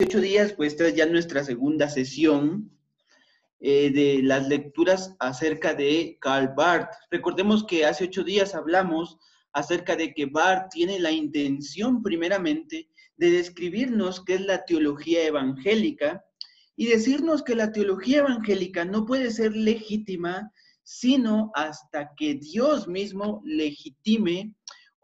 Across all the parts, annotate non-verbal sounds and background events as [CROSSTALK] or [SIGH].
ocho días, pues esta es ya nuestra segunda sesión eh, de las lecturas acerca de Karl Barth. Recordemos que hace ocho días hablamos acerca de que Barth tiene la intención primeramente de describirnos qué es la teología evangélica y decirnos que la teología evangélica no puede ser legítima sino hasta que Dios mismo legitime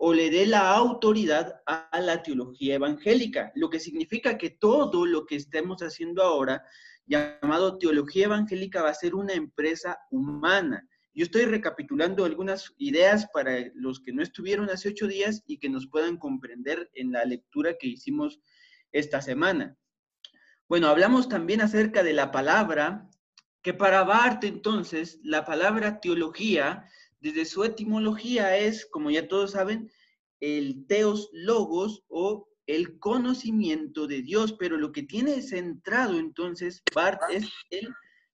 o le dé la autoridad a la teología evangélica, lo que significa que todo lo que estemos haciendo ahora, llamado teología evangélica, va a ser una empresa humana. Yo estoy recapitulando algunas ideas para los que no estuvieron hace ocho días y que nos puedan comprender en la lectura que hicimos esta semana. Bueno, hablamos también acerca de la palabra, que para Barth entonces la palabra teología desde su etimología es, como ya todos saben, el teos logos o el conocimiento de Dios, pero lo que tiene centrado entonces Bart es el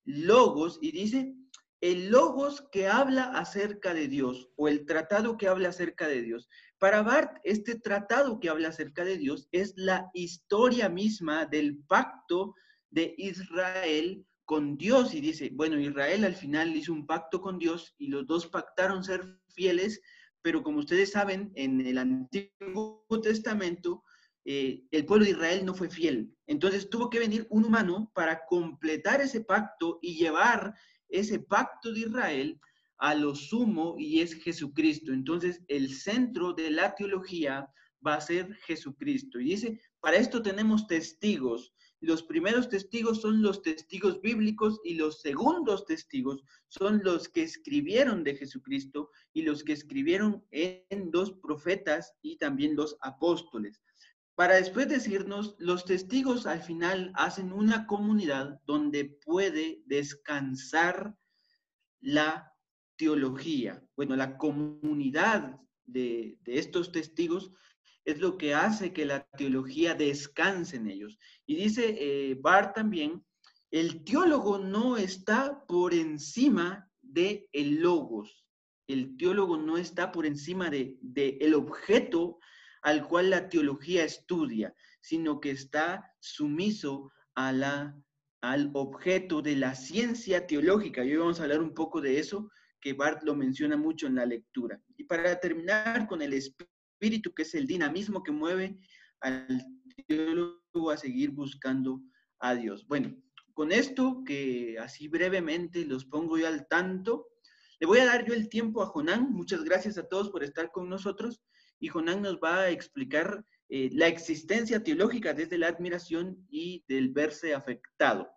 logos y dice el logos que habla acerca de Dios o el tratado que habla acerca de Dios. Para Bart, este tratado que habla acerca de Dios es la historia misma del pacto de Israel con Dios y dice, bueno, Israel al final hizo un pacto con Dios y los dos pactaron ser fieles, pero como ustedes saben, en el Antiguo Testamento, eh, el pueblo de Israel no fue fiel. Entonces tuvo que venir un humano para completar ese pacto y llevar ese pacto de Israel a lo sumo y es Jesucristo. Entonces el centro de la teología va a ser Jesucristo. Y dice, para esto tenemos testigos. Los primeros testigos son los testigos bíblicos y los segundos testigos son los que escribieron de Jesucristo y los que escribieron en los profetas y también los apóstoles. Para después decirnos, los testigos al final hacen una comunidad donde puede descansar la teología. Bueno, la comunidad de, de estos testigos es lo que hace que la teología descanse en ellos. Y dice eh, también, el teólogo no está por encima de el logos. El teólogo no está por encima de, de el objeto al cual la teología estudia, sino que está sumiso a la, al objeto de la ciencia teológica. Y hoy vamos a hablar un poco de eso, que Barth lo menciona mucho en la lectura. Y para terminar con el espíritu, espíritu, que es el dinamismo que mueve al teólogo a seguir buscando a Dios. Bueno, con esto, que así brevemente los pongo yo al tanto, le voy a dar yo el tiempo a Jonán. Muchas gracias a todos por estar con nosotros. Y Jonán nos va a explicar eh, la existencia teológica desde la admiración y del verse afectado.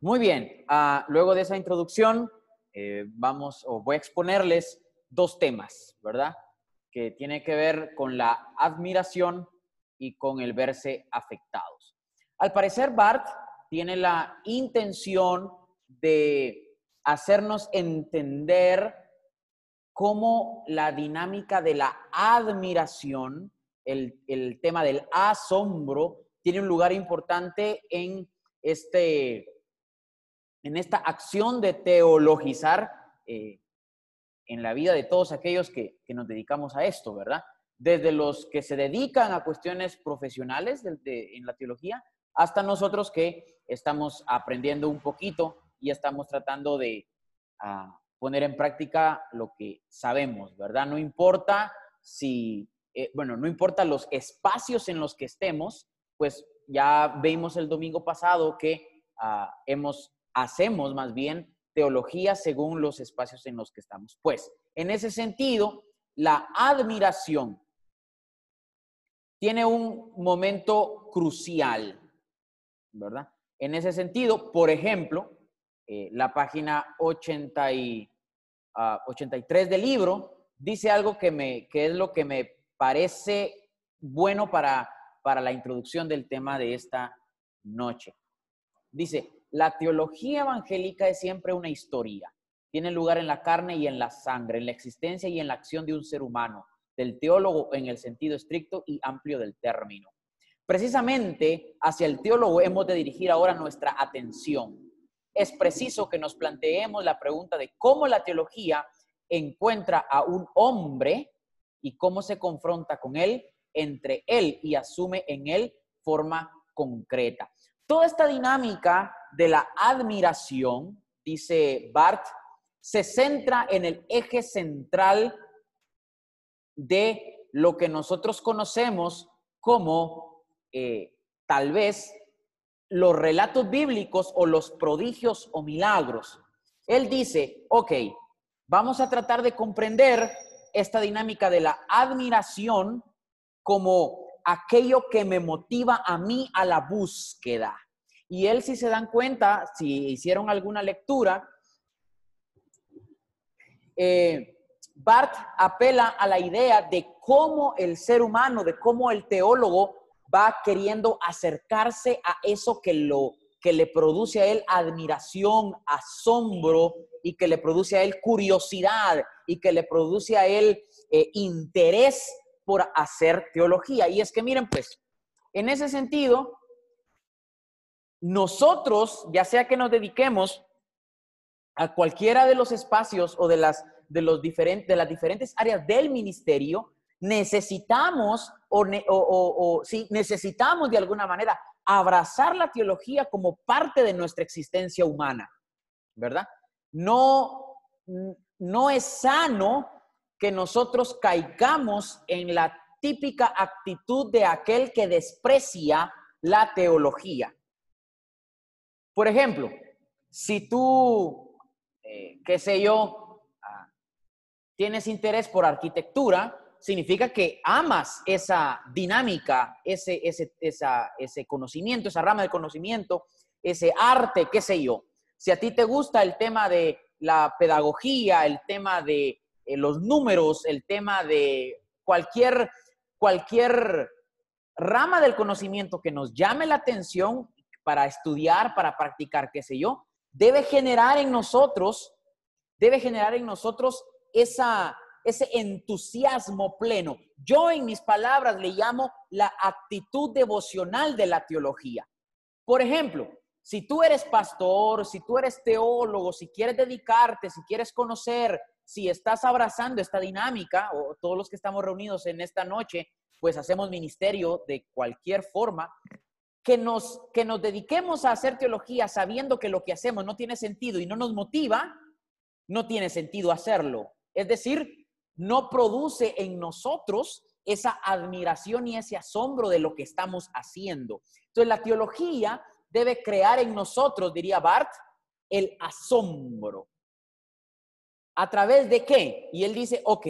Muy bien, ah, luego de esa introducción, eh, vamos o voy a exponerles dos temas, ¿verdad? Que tiene que ver con la admiración y con el verse afectados. Al parecer, Bart tiene la intención de hacernos entender cómo la dinámica de la admiración, el, el tema del asombro, tiene un lugar importante en este en esta acción de teologizar eh, en la vida de todos aquellos que, nos dedicamos a esto, ¿verdad? Desde los que se dedican a cuestiones profesionales en la teología hasta nosotros que estamos aprendiendo un poquito y estamos tratando de ah, poner en práctica lo que sabemos, ¿verdad? No importa si, eh, bueno, no importa los espacios en los que estemos, pues ya vimos el domingo pasado que ah, hemos hacemos más bien teología según los espacios en los que estamos. Pues, en ese sentido, la admiración tiene un momento crucial, ¿verdad? En ese sentido, por ejemplo, eh, la página 80 y, 83 ah, del libro dice algo que, me, que es lo que me parece bueno para, para la introducción del tema de esta noche. Dice, la teología evangélica es siempre una historia. Tiene lugar en la carne y en la sangre, en la existencia y en la acción de un ser humano, del teólogo en el sentido estricto y amplio del término. Precisamente hacia el teólogo hemos de dirigir ahora nuestra atención. Es preciso que nos planteemos la pregunta de cómo la teología encuentra a un hombre y cómo se confronta con él, entre él y asume en él forma concreta. Toda esta dinámica de la admiración, dice Bart, se centra en el eje central de lo que nosotros conocemos como eh, tal vez los relatos bíblicos o los prodigios o milagros. Él dice, ok, vamos a tratar de comprender esta dinámica de la admiración como aquello que me motiva a mí a la búsqueda. Y él, si se dan cuenta, si hicieron alguna lectura, eh, Bart apela a la idea de cómo el ser humano, de cómo el teólogo va queriendo acercarse a eso que lo que le produce a él admiración, asombro y que le produce a él curiosidad y que le produce a él eh, interés por hacer teología. Y es que miren, pues, en ese sentido, nosotros, ya sea que nos dediquemos a cualquiera de los espacios o de las, de los diferentes, de las diferentes áreas del ministerio, necesitamos o, o, sí, necesitamos de alguna manera abrazar la teología como parte de nuestra existencia humana, ¿verdad? No, no es sano que nosotros caigamos en la típica actitud de aquel que desprecia la teología. Por ejemplo, si tú, eh, qué sé yo, ah, tienes interés por arquitectura, significa que amas esa dinámica, ese, ese, ese conocimiento, esa rama de conocimiento, ese arte, qué sé yo. Si a ti te gusta el tema de la pedagogía, el tema de eh, los números, el tema de cualquier, cualquier rama del conocimiento que nos llame la atención para estudiar, para practicar, qué sé yo, debe generar en nosotros, debe generar en nosotros esa, ese entusiasmo pleno. Yo en mis palabras le llamo la actitud devocional de la teología. Por ejemplo, si tú eres pastor, si tú eres teólogo, si quieres dedicarte, si quieres conocer, si estás abrazando esta dinámica, o todos los que estamos reunidos en esta noche, pues hacemos ministerio de cualquier forma, que nos, que nos dediquemos a hacer teología sabiendo que lo que hacemos no tiene sentido y no nos motiva, no tiene sentido hacerlo. Es decir, no produce en nosotros esa admiración y ese asombro de lo que estamos haciendo. Entonces, la teología debe crear en nosotros, diría Bart, el asombro. ¿A través de qué? Y él dice, ok,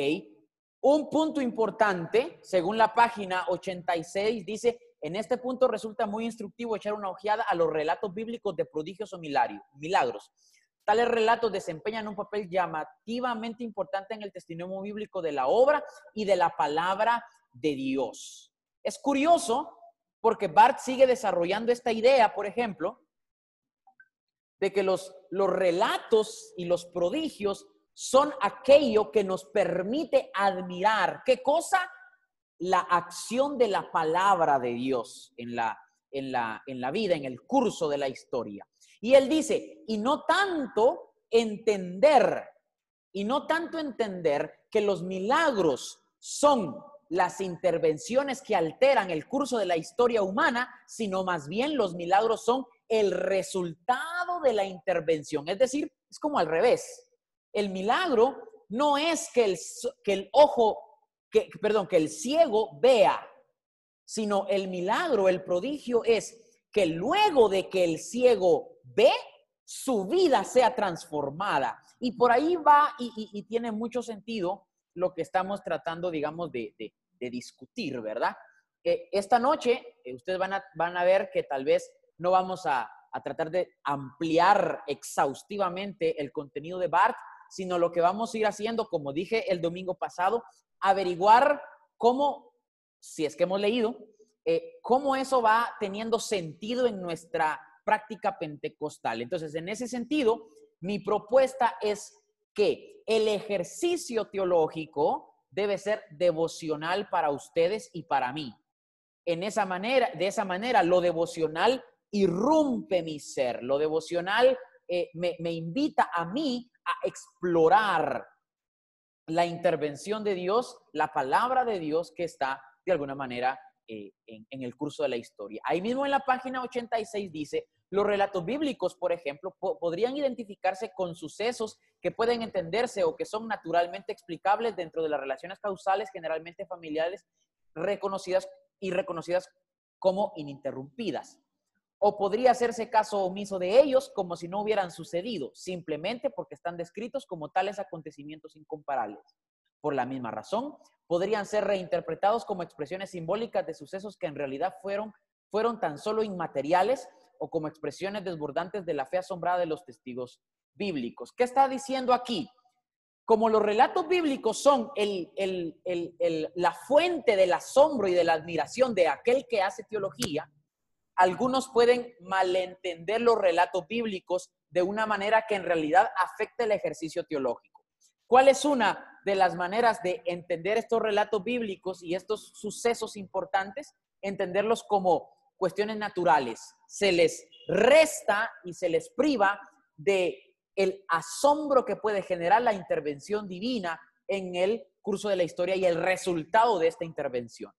un punto importante, según la página 86, dice, en este punto resulta muy instructivo echar una ojeada a los relatos bíblicos de prodigios o milagros. Tales relatos desempeñan un papel llamativamente importante en el testimonio bíblico de la obra y de la palabra de Dios. Es curioso porque Bart sigue desarrollando esta idea, por ejemplo, de que los, los relatos y los prodigios son aquello que nos permite admirar. ¿Qué cosa? La acción de la palabra de Dios en la, en la, en la vida, en el curso de la historia. Y él dice, y no tanto entender, y no tanto entender que los milagros son las intervenciones que alteran el curso de la historia humana, sino más bien los milagros son el resultado de la intervención. Es decir, es como al revés. El milagro no es que el, que el ojo, que, perdón, que el ciego vea, sino el milagro, el prodigio es que luego de que el ciego ve, su vida sea transformada. Y por ahí va y, tiene mucho sentido lo que estamos tratando, digamos, de, discutir, ¿verdad? Eh, esta noche eh, ustedes van a, van a ver que tal vez no vamos a, a tratar de ampliar exhaustivamente el contenido de BART, sino lo que vamos a ir haciendo, como dije el domingo pasado, averiguar cómo, si es que hemos leído, eh, cómo eso va teniendo sentido en nuestra práctica pentecostal. Entonces, en ese sentido, mi propuesta es que el ejercicio teológico debe ser devocional para ustedes y para mí. En esa manera, de esa manera, lo devocional irrumpe mi ser, lo devocional eh, me, invita a mí a explorar la intervención de Dios, la palabra de Dios que está de alguna manera eh, en, el curso de la historia. Ahí mismo en la página 86 dice, los relatos bíblicos, por ejemplo, podrían identificarse con sucesos que pueden entenderse o que son naturalmente explicables dentro de las relaciones causales generalmente familiares reconocidas y reconocidas como ininterrumpidas. O podría hacerse caso omiso de ellos como si no hubieran sucedido, simplemente porque están descritos como tales acontecimientos incomparables. Por la misma razón, podrían ser reinterpretados como expresiones simbólicas de sucesos que en realidad fueron, fueron tan solo inmateriales o como expresiones desbordantes de la fe asombrada de los testigos bíblicos. ¿Qué está diciendo aquí? Como los relatos bíblicos son la fuente del asombro y de la admiración de aquel que hace teología, algunos pueden malentender los relatos bíblicos de una manera que en realidad afecta el ejercicio teológico. ¿Cuál es una de las maneras de entender estos relatos bíblicos y estos sucesos importantes, entenderlos como cuestiones naturales. Se les resta y se les priva de el asombro que puede generar la intervención divina en el curso de la historia y el resultado de esta intervención.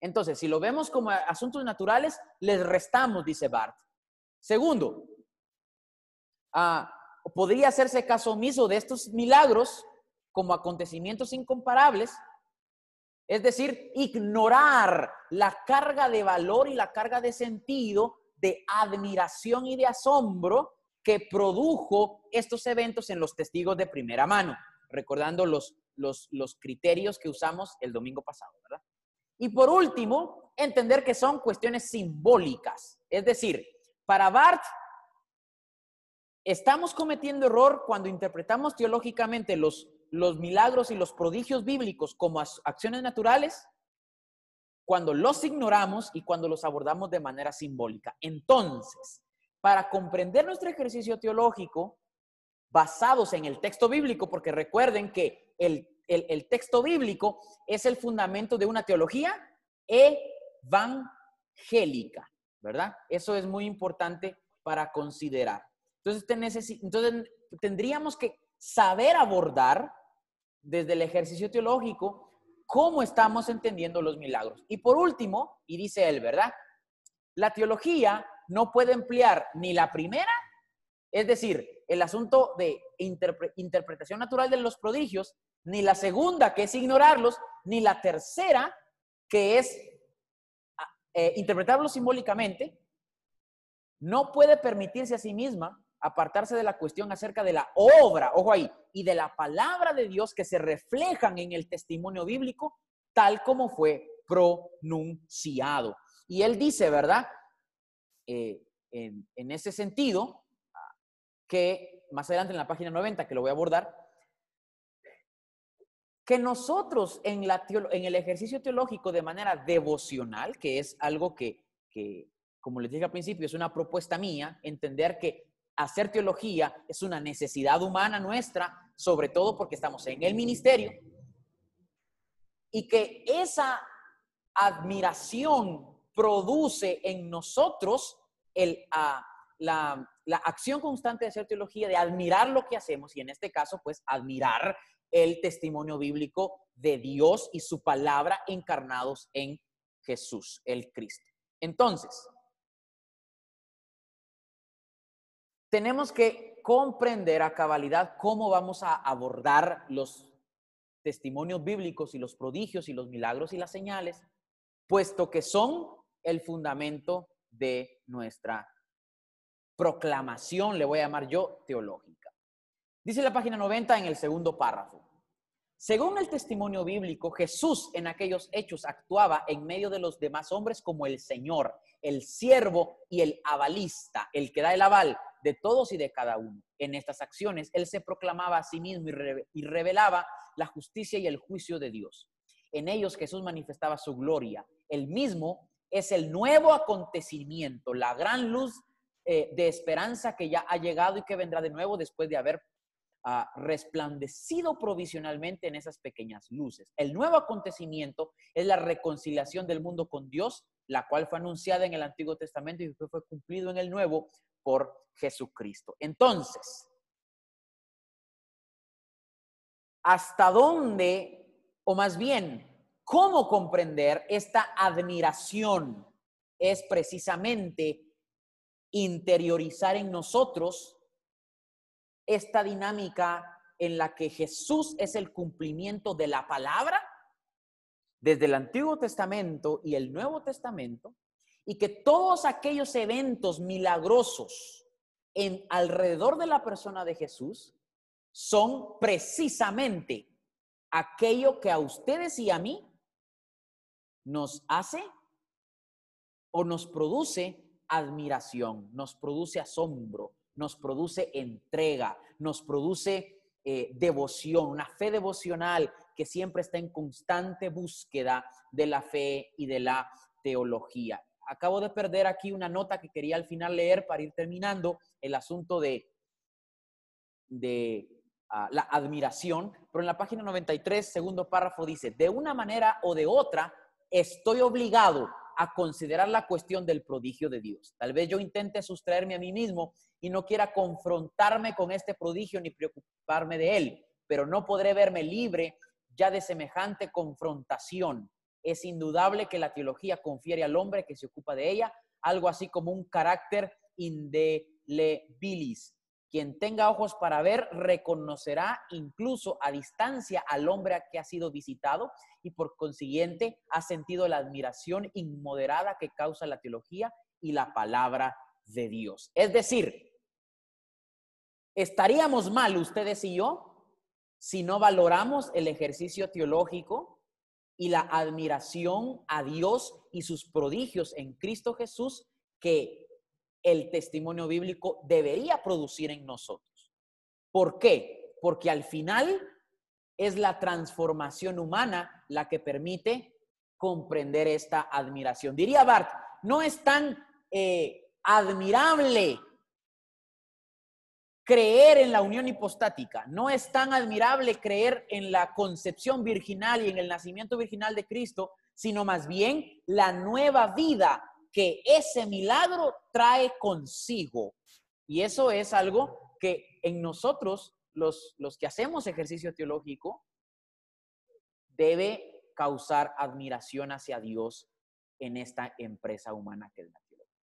Entonces, si lo vemos como asuntos naturales, les restamos, dice Bart. Segundo, ah, podría hacerse caso omiso de estos milagros como acontecimientos incomparables, es decir, ignorar la carga de valor y la carga de sentido, de admiración y de asombro que produjo estos eventos en los testigos de primera mano, recordando los, los, los criterios que usamos el domingo pasado, ¿verdad? Y por último, entender que son cuestiones simbólicas, es decir, para Barth estamos cometiendo error cuando interpretamos teológicamente los los milagros y los prodigios bíblicos como acciones naturales cuando los ignoramos y cuando los abordamos de manera simbólica. Entonces, para comprender nuestro ejercicio teológico, basados en el texto bíblico, porque recuerden que el, el texto bíblico es el fundamento de una teología evangélica, ¿verdad? Eso es muy importante para considerar. Entonces, entonces tendríamos que saber abordar desde el ejercicio teológico cómo estamos entendiendo los milagros. Y por último, y dice él, ¿verdad? La teología no puede emplear ni la primera, es decir, el asunto de interpretación natural de los prodigios, ni la segunda, que es ignorarlos, ni la tercera, que es eh, interpretarlos simbólicamente, no puede permitirse a sí misma apartarse de la cuestión acerca de la obra, ojo ahí, y de la palabra de Dios que se reflejan en el testimonio bíblico, tal como fue pronunciado. Y él dice, ¿verdad? Eh, en, ese sentido, que más adelante en la página 90, que lo voy a abordar, que nosotros en, la en el ejercicio teológico de manera devocional, que es algo que, que, como les dije al principio, es una propuesta mía, entender que hacer teología es una necesidad humana nuestra, sobre todo porque estamos en el ministerio, y que esa admiración produce en nosotros el, la, la acción constante de hacer teología, de admirar lo que hacemos, y en este caso, pues, admirar el testimonio bíblico de Dios y su palabra encarnados en Jesús, el Cristo. Entonces, tenemos que comprender a cabalidad cómo vamos a abordar los testimonios bíblicos y los prodigios y los milagros y las señales, puesto que son el fundamento de nuestra proclamación, le voy a llamar yo, teológica. Dice la página 90 en el segundo párrafo. Según el testimonio bíblico, Jesús en aquellos hechos actuaba en medio de los demás hombres como el Señor, el siervo y el avalista, el que da el aval de todos y de cada uno. En estas acciones, Él se proclamaba a sí mismo y revelaba la justicia y el juicio de Dios. En ellos Jesús manifestaba su gloria. El mismo es el nuevo acontecimiento, la gran luz eh, de esperanza que ya ha llegado y que vendrá de nuevo después de haber ah, resplandecido provisionalmente en esas pequeñas luces. El nuevo acontecimiento es la reconciliación del mundo con Dios, la cual fue anunciada en el Antiguo Testamento y fue cumplido en el Nuevo por Jesucristo. Entonces, hasta dónde, o más bien, cómo comprender esta admiración es precisamente interiorizar en nosotros esta dinámica en la que Jesús es el cumplimiento de la palabra desde el Antiguo Testamento y el Nuevo Testamento, y que todos aquellos eventos milagrosos en alrededor de la persona de Jesús son precisamente aquello que a ustedes y a mí nos hace o nos produce admiración, nos produce asombro, nos produce entrega, nos produce eh, devoción, una fe devocional que siempre está en constante búsqueda de la fe y de la teología. Acabo de perder aquí una nota que quería al final leer para ir terminando el asunto de, de ah, la admiración, pero en la página 93, segundo párrafo dice, de una manera o de otra, estoy obligado a considerar la cuestión del prodigio de Dios. Tal vez yo intente sustraerme a mí mismo y no quiera confrontarme con este prodigio ni preocuparme de él, pero no podré verme libre ya de semejante confrontación. Es indudable que la teología confiere al hombre que se ocupa de ella algo así como un carácter indelebilis. Quien tenga ojos para ver reconocerá incluso a distancia al hombre que ha sido visitado y por consiguiente ha sentido la admiración inmoderada que causa la teología y la palabra de Dios. Es decir, estaríamos mal ustedes y yo si no valoramos el ejercicio teológico y la admiración a Dios y sus prodigios en Cristo Jesús que el testimonio bíblico debería producir en nosotros. ¿Por qué? Porque al final es la transformación humana la que permite comprender esta admiración. Diría Bart, no es tan eh, admirable creer en la unión hipostática. No es tan admirable creer en la concepción virginal y en el nacimiento virginal de Cristo, sino más bien la nueva vida que ese milagro trae consigo. Y eso es algo que en nosotros, los, los que hacemos ejercicio teológico, debe causar admiración hacia Dios en esta empresa humana que es la teología.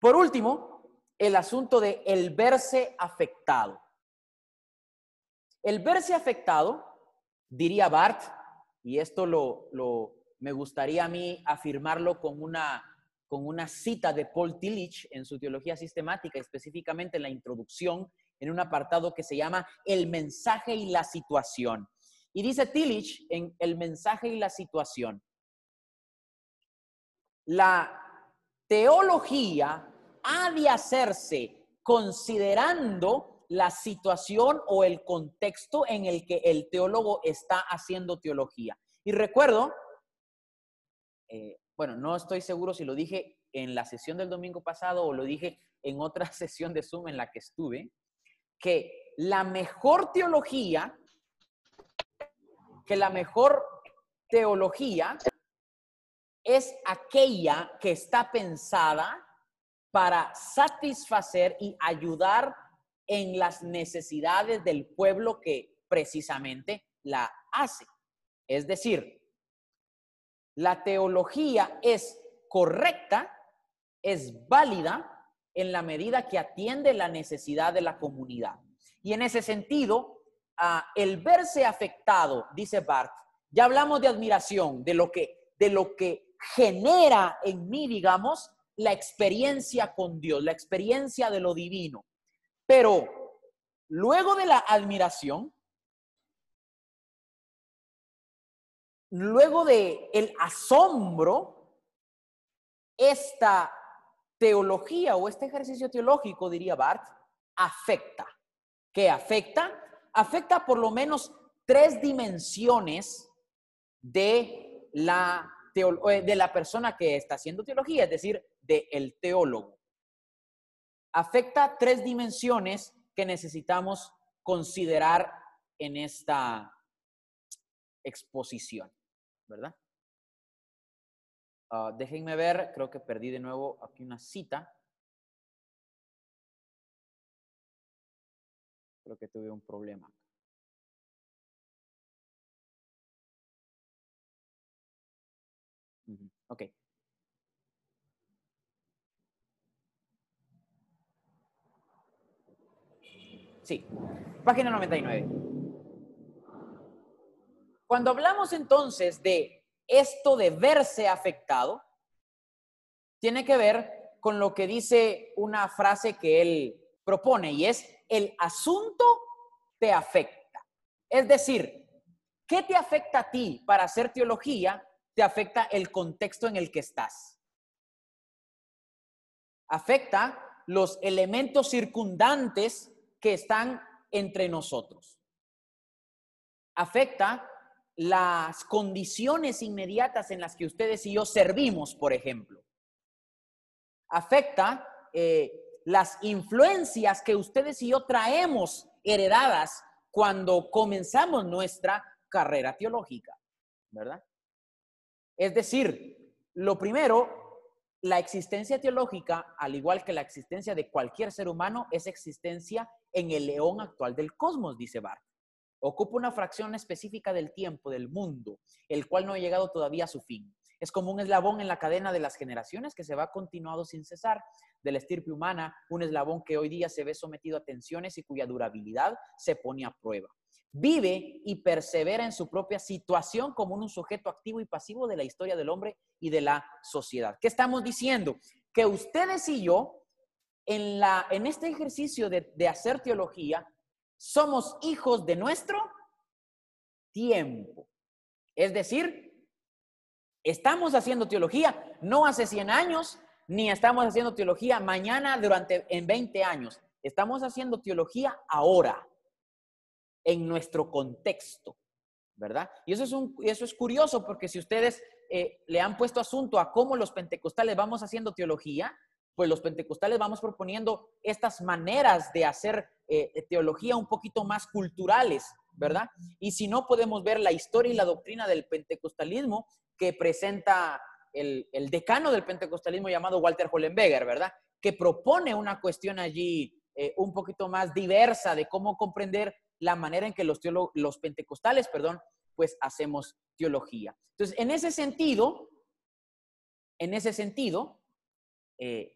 Por último, el asunto de el verse afectado. El verse afectado, diría Bart, y esto lo, lo me gustaría a mí afirmarlo con una, con una cita de Paul Tillich en su teología sistemática, específicamente en la introducción, en un apartado que se llama El mensaje y la situación. Y dice Tillich en El mensaje y la situación, la teología de hacerse considerando la situación o el contexto en el que el teólogo está haciendo teología. Y recuerdo, eh, bueno, no estoy seguro si lo dije en la sesión del domingo pasado o lo dije en otra [LAUGHS] sesión de Zoom en la que estuve, que la mejor teología, que la mejor teología es aquella que está pensada para satisfacer y ayudar en las necesidades del pueblo que precisamente la hace. Es decir, la teología es correcta, es válida en la medida que atiende la necesidad de la comunidad. Y en ese sentido, ah, el verse afectado, dice Bart, ya hablamos de admiración, de lo que, de lo que genera en mí, digamos, la experiencia con Dios, la experiencia de lo divino. Pero luego de la admiración, luego de el asombro, esta teología o este ejercicio teológico, diría Bart, afecta. ¿Qué afecta? Afecta por lo menos tres dimensiones de la, eh, de la persona que está haciendo teología, es decir, de El teólogo. Afecta tres dimensiones que necesitamos considerar en esta exposición, ¿verdad? Ah, déjenme ver, creo que perdí de nuevo aquí una cita. Creo que tuve un problema. Ok. Sí, página 99. Cuando hablamos entonces de esto de verse afectado, tiene que ver con lo que dice una frase que él propone y es el asunto te afecta. Es decir, ¿qué te afecta a ti para hacer teología? Te afecta el contexto en el que estás. Afecta los elementos circundantes que están entre nosotros. Afecta las condiciones inmediatas en las que ustedes y yo servimos, por ejemplo. Afecta eh, las influencias que ustedes y yo traemos heredadas cuando comenzamos nuestra carrera teológica, ¿verdad? Es decir, lo primero, la existencia teológica, al igual que la existencia de cualquier ser humano, es existencia en el león actual del cosmos, dice Barth. Ocupa una fracción específica del tiempo, del mundo, el cual no ha llegado todavía a su fin. Es como un eslabón en la cadena de las generaciones que se va continuado sin cesar. De la estirpe humana, un eslabón que hoy día se ve sometido a tensiones y cuya durabilidad se pone a prueba. Vive y persevera en su propia situación como un sujeto activo y pasivo de la historia del hombre y de la sociedad. ¿Qué estamos diciendo? Que ustedes y yo, en, la, en este ejercicio de, de hacer teología, somos hijos de nuestro tiempo. Es decir, estamos haciendo teología no hace 100 años, ni estamos haciendo teología mañana durante en 20 años. Estamos haciendo teología ahora, en nuestro contexto, ¿verdad? Y eso es, un, eso es curioso porque si ustedes eh, le han puesto asunto a cómo los pentecostales vamos haciendo teología, pues los pentecostales vamos proponiendo estas maneras de hacer eh, teología un poquito más culturales, ¿verdad? Y si no, podemos ver la historia y la doctrina del pentecostalismo que presenta el, decano del pentecostalismo llamado Walter Hollenberger, ¿verdad? Que propone una cuestión allí eh, un poquito más diversa de cómo comprender la manera en que los, los pentecostales, perdón, pues hacemos teología. Entonces, en ese sentido, en ese sentido, eh,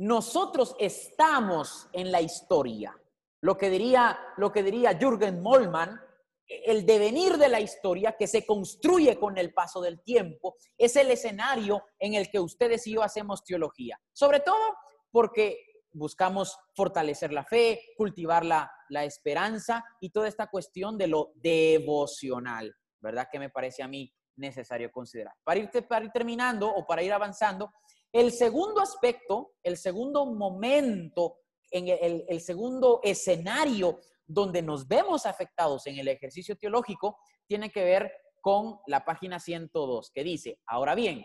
nosotros estamos en la historia. Lo que diría, lo que diría Jürgen Mollmann, el devenir de la historia que se construye con el paso del tiempo, es el escenario en el que ustedes y yo hacemos teología. Sobre todo porque buscamos fortalecer la fe, cultivar la, esperanza y toda esta cuestión de lo devocional, ¿verdad? Que me parece a mí necesario considerar. Para ir terminando o para ir avanzando, el segundo aspecto, el segundo momento, en el, segundo escenario donde nos vemos afectados en el ejercicio teológico, tiene que ver con la página 102, que dice, ahora bien,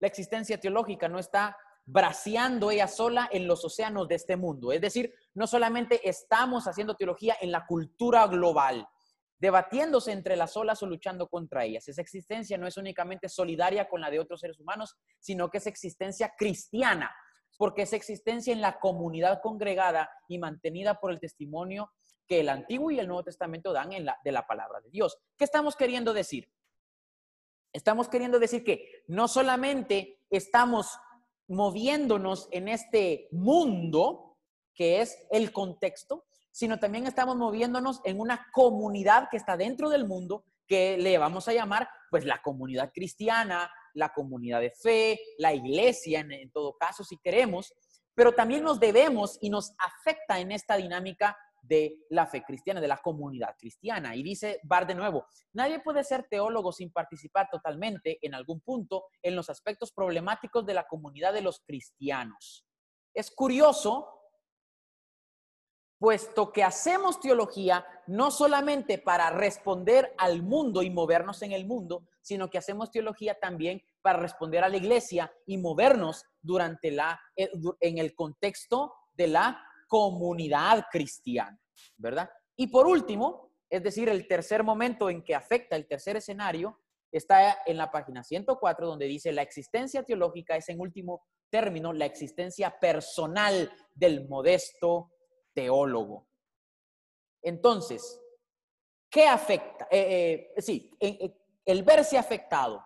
la existencia teológica no está braceando ella sola en los océanos de este mundo. Es decir, no solamente estamos haciendo teología en la cultura global, debatiéndose entre las olas o luchando contra ellas. Esa existencia no es únicamente solidaria con la de otros seres humanos, sino que es existencia cristiana, porque es existencia en la comunidad congregada y mantenida por el testimonio que el Antiguo y el Nuevo Testamento dan en la, de la palabra de Dios. ¿Qué estamos queriendo decir? Estamos queriendo decir que no solamente estamos moviéndonos en este mundo, que es el contexto, sino también estamos moviéndonos en una comunidad que está dentro del mundo, que le vamos a llamar pues la comunidad cristiana, la comunidad de fe, la iglesia en, todo caso, si queremos, pero también nos debemos y nos afecta en esta dinámica de la fe cristiana, de la comunidad cristiana. Y dice Bar de nuevo, nadie puede ser teólogo sin participar totalmente en algún punto en los aspectos problemáticos de la comunidad de los cristianos. Es curioso puesto que hacemos teología no solamente para responder al mundo y movernos en el mundo, sino que hacemos teología también para responder a la iglesia y movernos durante la, eh, en el contexto de la comunidad cristiana, ¿verdad? Y por último, es decir, el tercer momento en que afecta el tercer escenario, está en la página 104, donde dice, la existencia teológica es en último término la existencia personal del modesto teólogo. Entonces, ¿qué afecta? Eh, eh, sí, el verse afectado.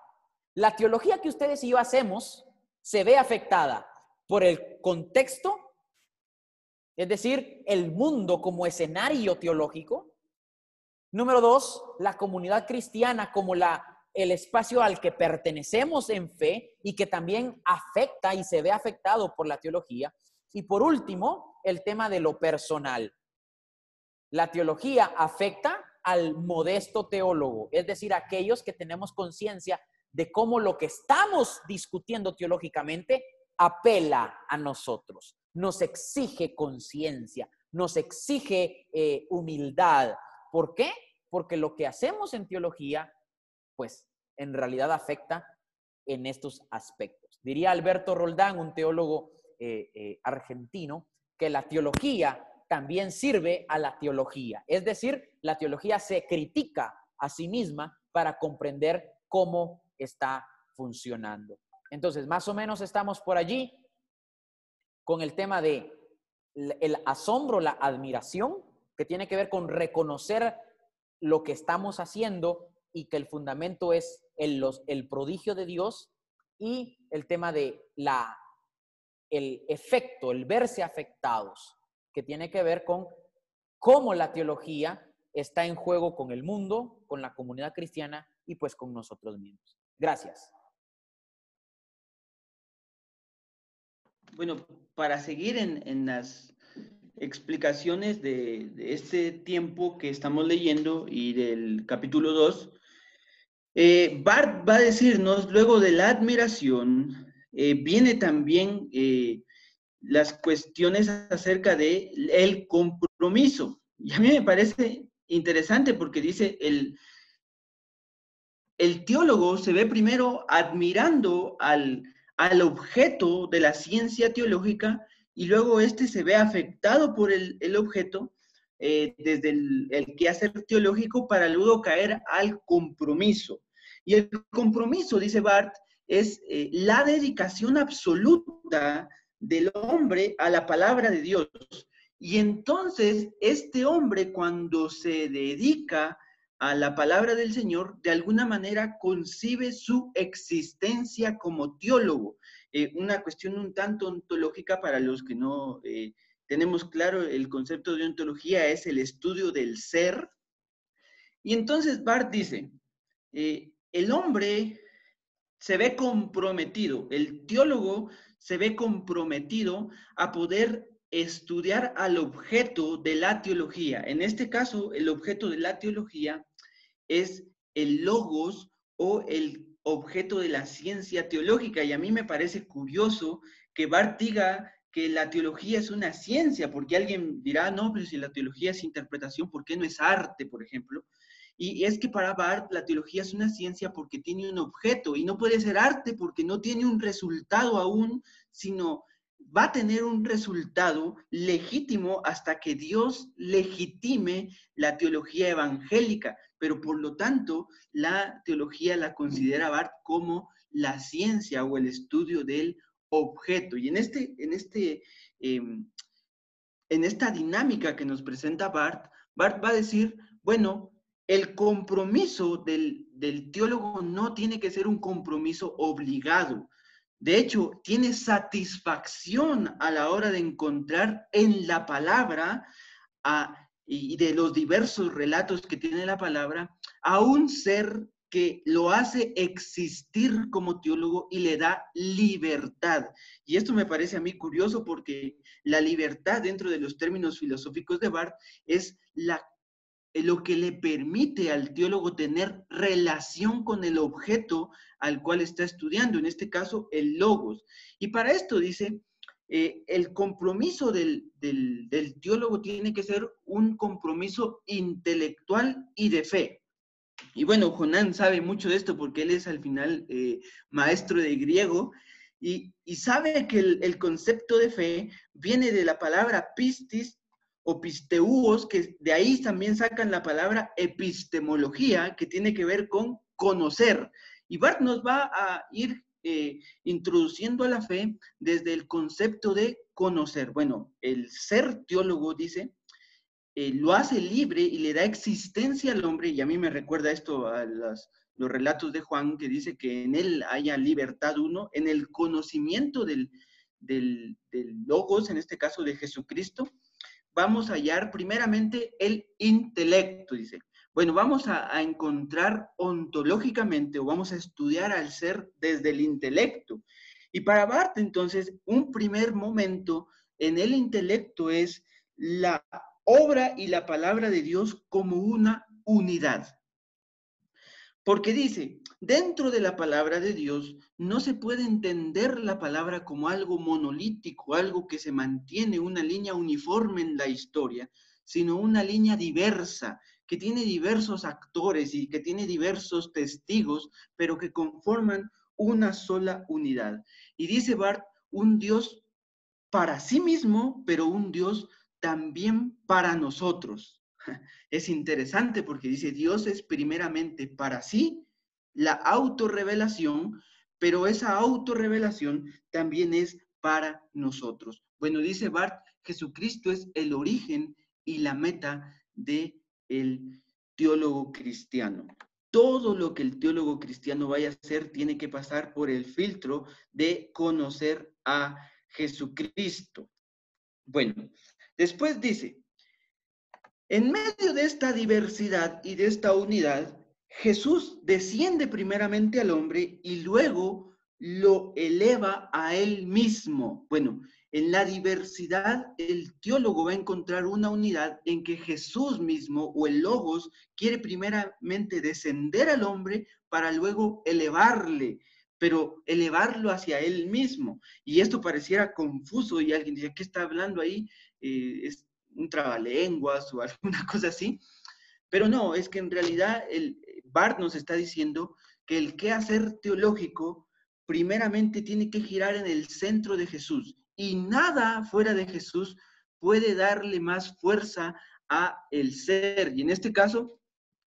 La teología que ustedes y yo hacemos se ve afectada por el contexto, es decir, el mundo como escenario teológico. Número dos, la comunidad cristiana como la, el espacio al que pertenecemos en fe y que también afecta y se ve afectado por la teología. Y por último, el tema de lo personal. La teología afecta al modesto teólogo, es decir, aquellos que tenemos conciencia de cómo lo que estamos discutiendo teológicamente apela a nosotros, nos exige conciencia, nos exige eh, humildad. ¿Por qué? Porque lo que hacemos en teología, pues en realidad afecta en estos aspectos. Diría Alberto Roldán, un teólogo eh, eh, argentino, que la teología también sirve a la teología. Es decir, la teología se critica a sí misma para comprender cómo está funcionando. Entonces, más o menos estamos por allí con el tema de el asombro, la admiración, que tiene que ver con reconocer lo que estamos haciendo y que el fundamento es el, los, el prodigio de Dios y el tema de la, el efecto, el verse afectados que tiene que ver con cómo la teología está en juego con el mundo, con la comunidad cristiana y pues con nosotros mismos. Gracias. Bueno, para seguir en, las explicaciones de, este tiempo que estamos leyendo y del capítulo 2, eh, Bart va a decirnos, luego de la admiración, eh, viene también eh, las cuestiones acerca de el compromiso. Y a mí me parece interesante porque dice el, el teólogo se ve primero admirando al, al objeto de la ciencia teológica y luego éste se ve afectado por el, objeto eh, desde el, el quehacer teológico para luego caer al compromiso. Y el compromiso, dice Barth, es eh, la dedicación absoluta del hombre a la palabra de Dios. Y entonces este hombre cuando se dedica a la palabra del Señor, de alguna manera concibe su existencia como teólogo. Eh, una cuestión un tanto ontológica para los que no eh, tenemos claro el concepto de ontología, es el estudio del ser. Y entonces Bart dice, el hombre se ve comprometido, el teólogo se ve comprometido a poder estudiar al objeto de la teología. En este caso, el objeto de la teología es el logos o el objeto de la ciencia teológica. Y a mí me parece curioso que Bart diga que la teología es una ciencia, porque alguien dirá, no, pero si la teología es interpretación, ¿por qué no es arte, por ejemplo? Y es que para Bart la teología es una ciencia porque tiene un objeto y no puede ser arte porque no tiene un resultado aún, sino va a tener un resultado legítimo hasta que Dios legitime la teología evangélica, pero por lo tanto la teología la considera Barth como la ciencia o el estudio del objeto. Y en, este, en, este, em, en esta dinámica que nos presenta Barth, Barth va a decir, bueno, el compromiso del, teólogo no tiene que ser un compromiso obligado, de hecho, tiene satisfacción a la hora de encontrar en la palabra y de los diversos relatos que tiene la palabra a un ser que lo hace existir como teólogo y le da libertad. Y esto me parece a mí curioso porque la libertad dentro de los términos filosóficos de Barth es la lo que le permite al teólogo tener relación con el objeto al cual está estudiando, en este caso el logos. Y para esto dice, eh, el compromiso del, teólogo tiene que ser un compromiso intelectual y de fe. Y bueno, Jonán sabe mucho de esto porque él es al final eh, maestro de griego y, sabe que el, concepto de fe viene de la palabra pistis, o pisteuos, que de ahí también sacan la palabra epistemología, que tiene que ver con conocer. Y Bart nos va a ir eh, introduciendo a la fe desde el concepto de conocer. Bueno, el ser teólogo, dice, eh, lo hace libre y le da existencia al hombre, y a mí me recuerda esto a los relatos de Juan, que dice que en él haya libertad uno, en el conocimiento del, del, logos, en este caso de Jesucristo, vamos a hallar primeramente el intelecto, dice. Bueno, vamos a, encontrar ontológicamente o vamos a estudiar al ser desde el intelecto. Y para Barth, entonces, un primer momento en el intelecto es la obra y la palabra de Dios como una unidad. Porque dice, dentro de la palabra de Dios no se puede entender la palabra como algo monolítico, algo que se mantiene una línea uniforme en la historia, sino una línea diversa, que tiene diversos actores y que tiene diversos testigos, pero que conforman una sola unidad. Y dice Bart, un Dios para sí mismo, pero un Dios también para nosotros. [LAUGHS] Es interesante porque dice, Dios es primeramente para sí la autorrevelación, pero esa autorrevelación también es para nosotros. Bueno, dice Bart, Jesucristo es el origen y la meta de el teólogo cristiano. Todo lo que el teólogo cristiano vaya a hacer tiene que pasar por el filtro de conocer a Jesucristo. Bueno, después dice, en medio de esta diversidad y de esta unidad, Jesús desciende primeramente al hombre y luego lo eleva a él mismo. Bueno, en la diversidad, el teólogo va a encontrar una unidad en que Jesús mismo o el Logos quiere primeramente descender al hombre para luego elevarle, pero elevarlo hacia él mismo. Y esto pareciera confuso y alguien dice, ¿qué está hablando ahí? Eh, un trabalenguas o [LAUGHS] alguna cosa así. Pero no, es que en realidad el Bart nos está diciendo que el quehacer teológico primeramente tiene que girar en el centro de Jesús y nada fuera de Jesús puede darle más fuerza a el ser. Y en este caso,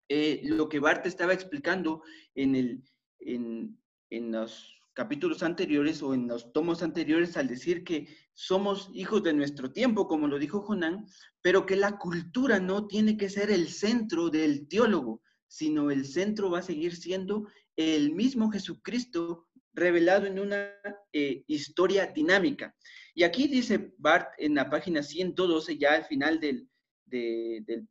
eh, lo que Bart estaba explicando en, el, en, en los capítulos anteriores o en los tomos anteriores al decir que somos hijos de nuestro tiempo, como lo dijo Jonán, pero que la cultura no tiene que ser el centro del teólogo, sino el centro va a seguir siendo el mismo Jesucristo revelado en una eh, historia dinámica. Y aquí dice Bart en la página 112, ya al final del, de, del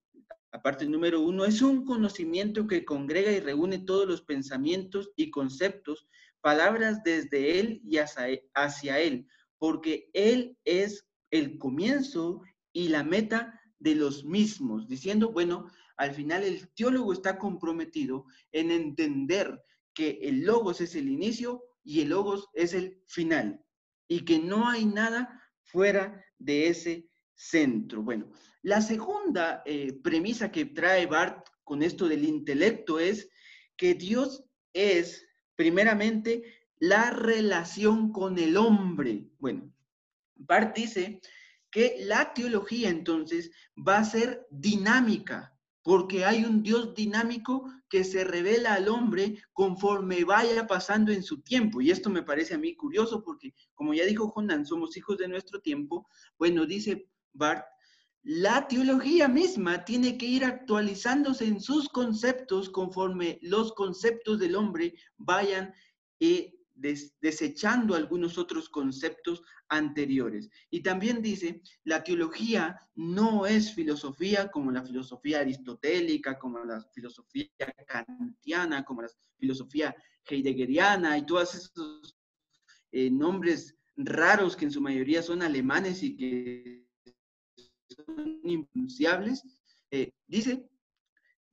aparte número uno, es un conocimiento que congrega y reúne todos los pensamientos y conceptos palabras desde Él y hacia, Él, porque Él es el comienzo y la meta de los mismos, diciendo, bueno, al final el teólogo está comprometido en entender que el logos es el inicio y el logos es el final, y que no hay nada fuera de ese centro. Bueno, la segunda eh, premisa que trae Bart con esto del intelecto es que Dios es primeramente, la relación con el hombre. Bueno, Bart dice que la teología entonces va a ser dinámica, porque hay un Dios dinámico que se revela al hombre conforme vaya pasando en su tiempo. Y esto me parece a mí curioso porque, como ya dijo Jonan, somos hijos de nuestro tiempo. Bueno, dice Bart, la teología misma tiene que ir actualizándose en sus conceptos conforme los conceptos del hombre vayan eh, desechando algunos otros conceptos anteriores. Y también dice, la teología no es filosofía como la filosofía aristotélica, como la filosofía kantiana, como la filosofía heideggeriana y todos esos eh, nombres raros que en su mayoría son alemanes y que son impronunciables, eh, dice,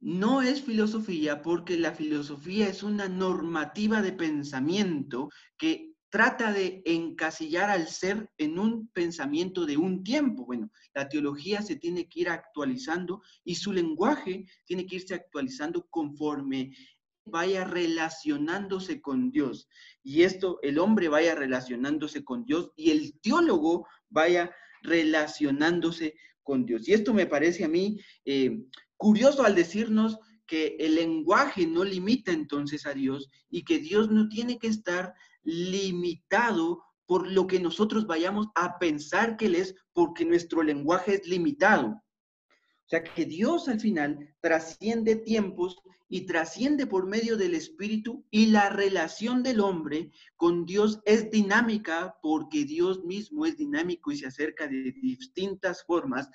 no es filosofía porque la filosofía es una normativa de pensamiento que trata de encasillar al ser en un pensamiento de un tiempo. Bueno, la teología se tiene que ir actualizando y su lenguaje tiene que irse actualizando conforme vaya relacionándose con Dios. Y esto, el hombre vaya relacionándose con Dios y el teólogo vaya relacionándose con Dios. Y esto me parece a mí eh, curioso al decirnos que el lenguaje no limita entonces a Dios y que Dios no tiene que estar limitado por lo que nosotros vayamos a pensar que Él es, porque nuestro lenguaje es limitado. O sea que Dios al final trasciende tiempos y trasciende por medio del Espíritu y la relación del hombre con Dios es dinámica porque Dios mismo es dinámico y se acerca de distintas formas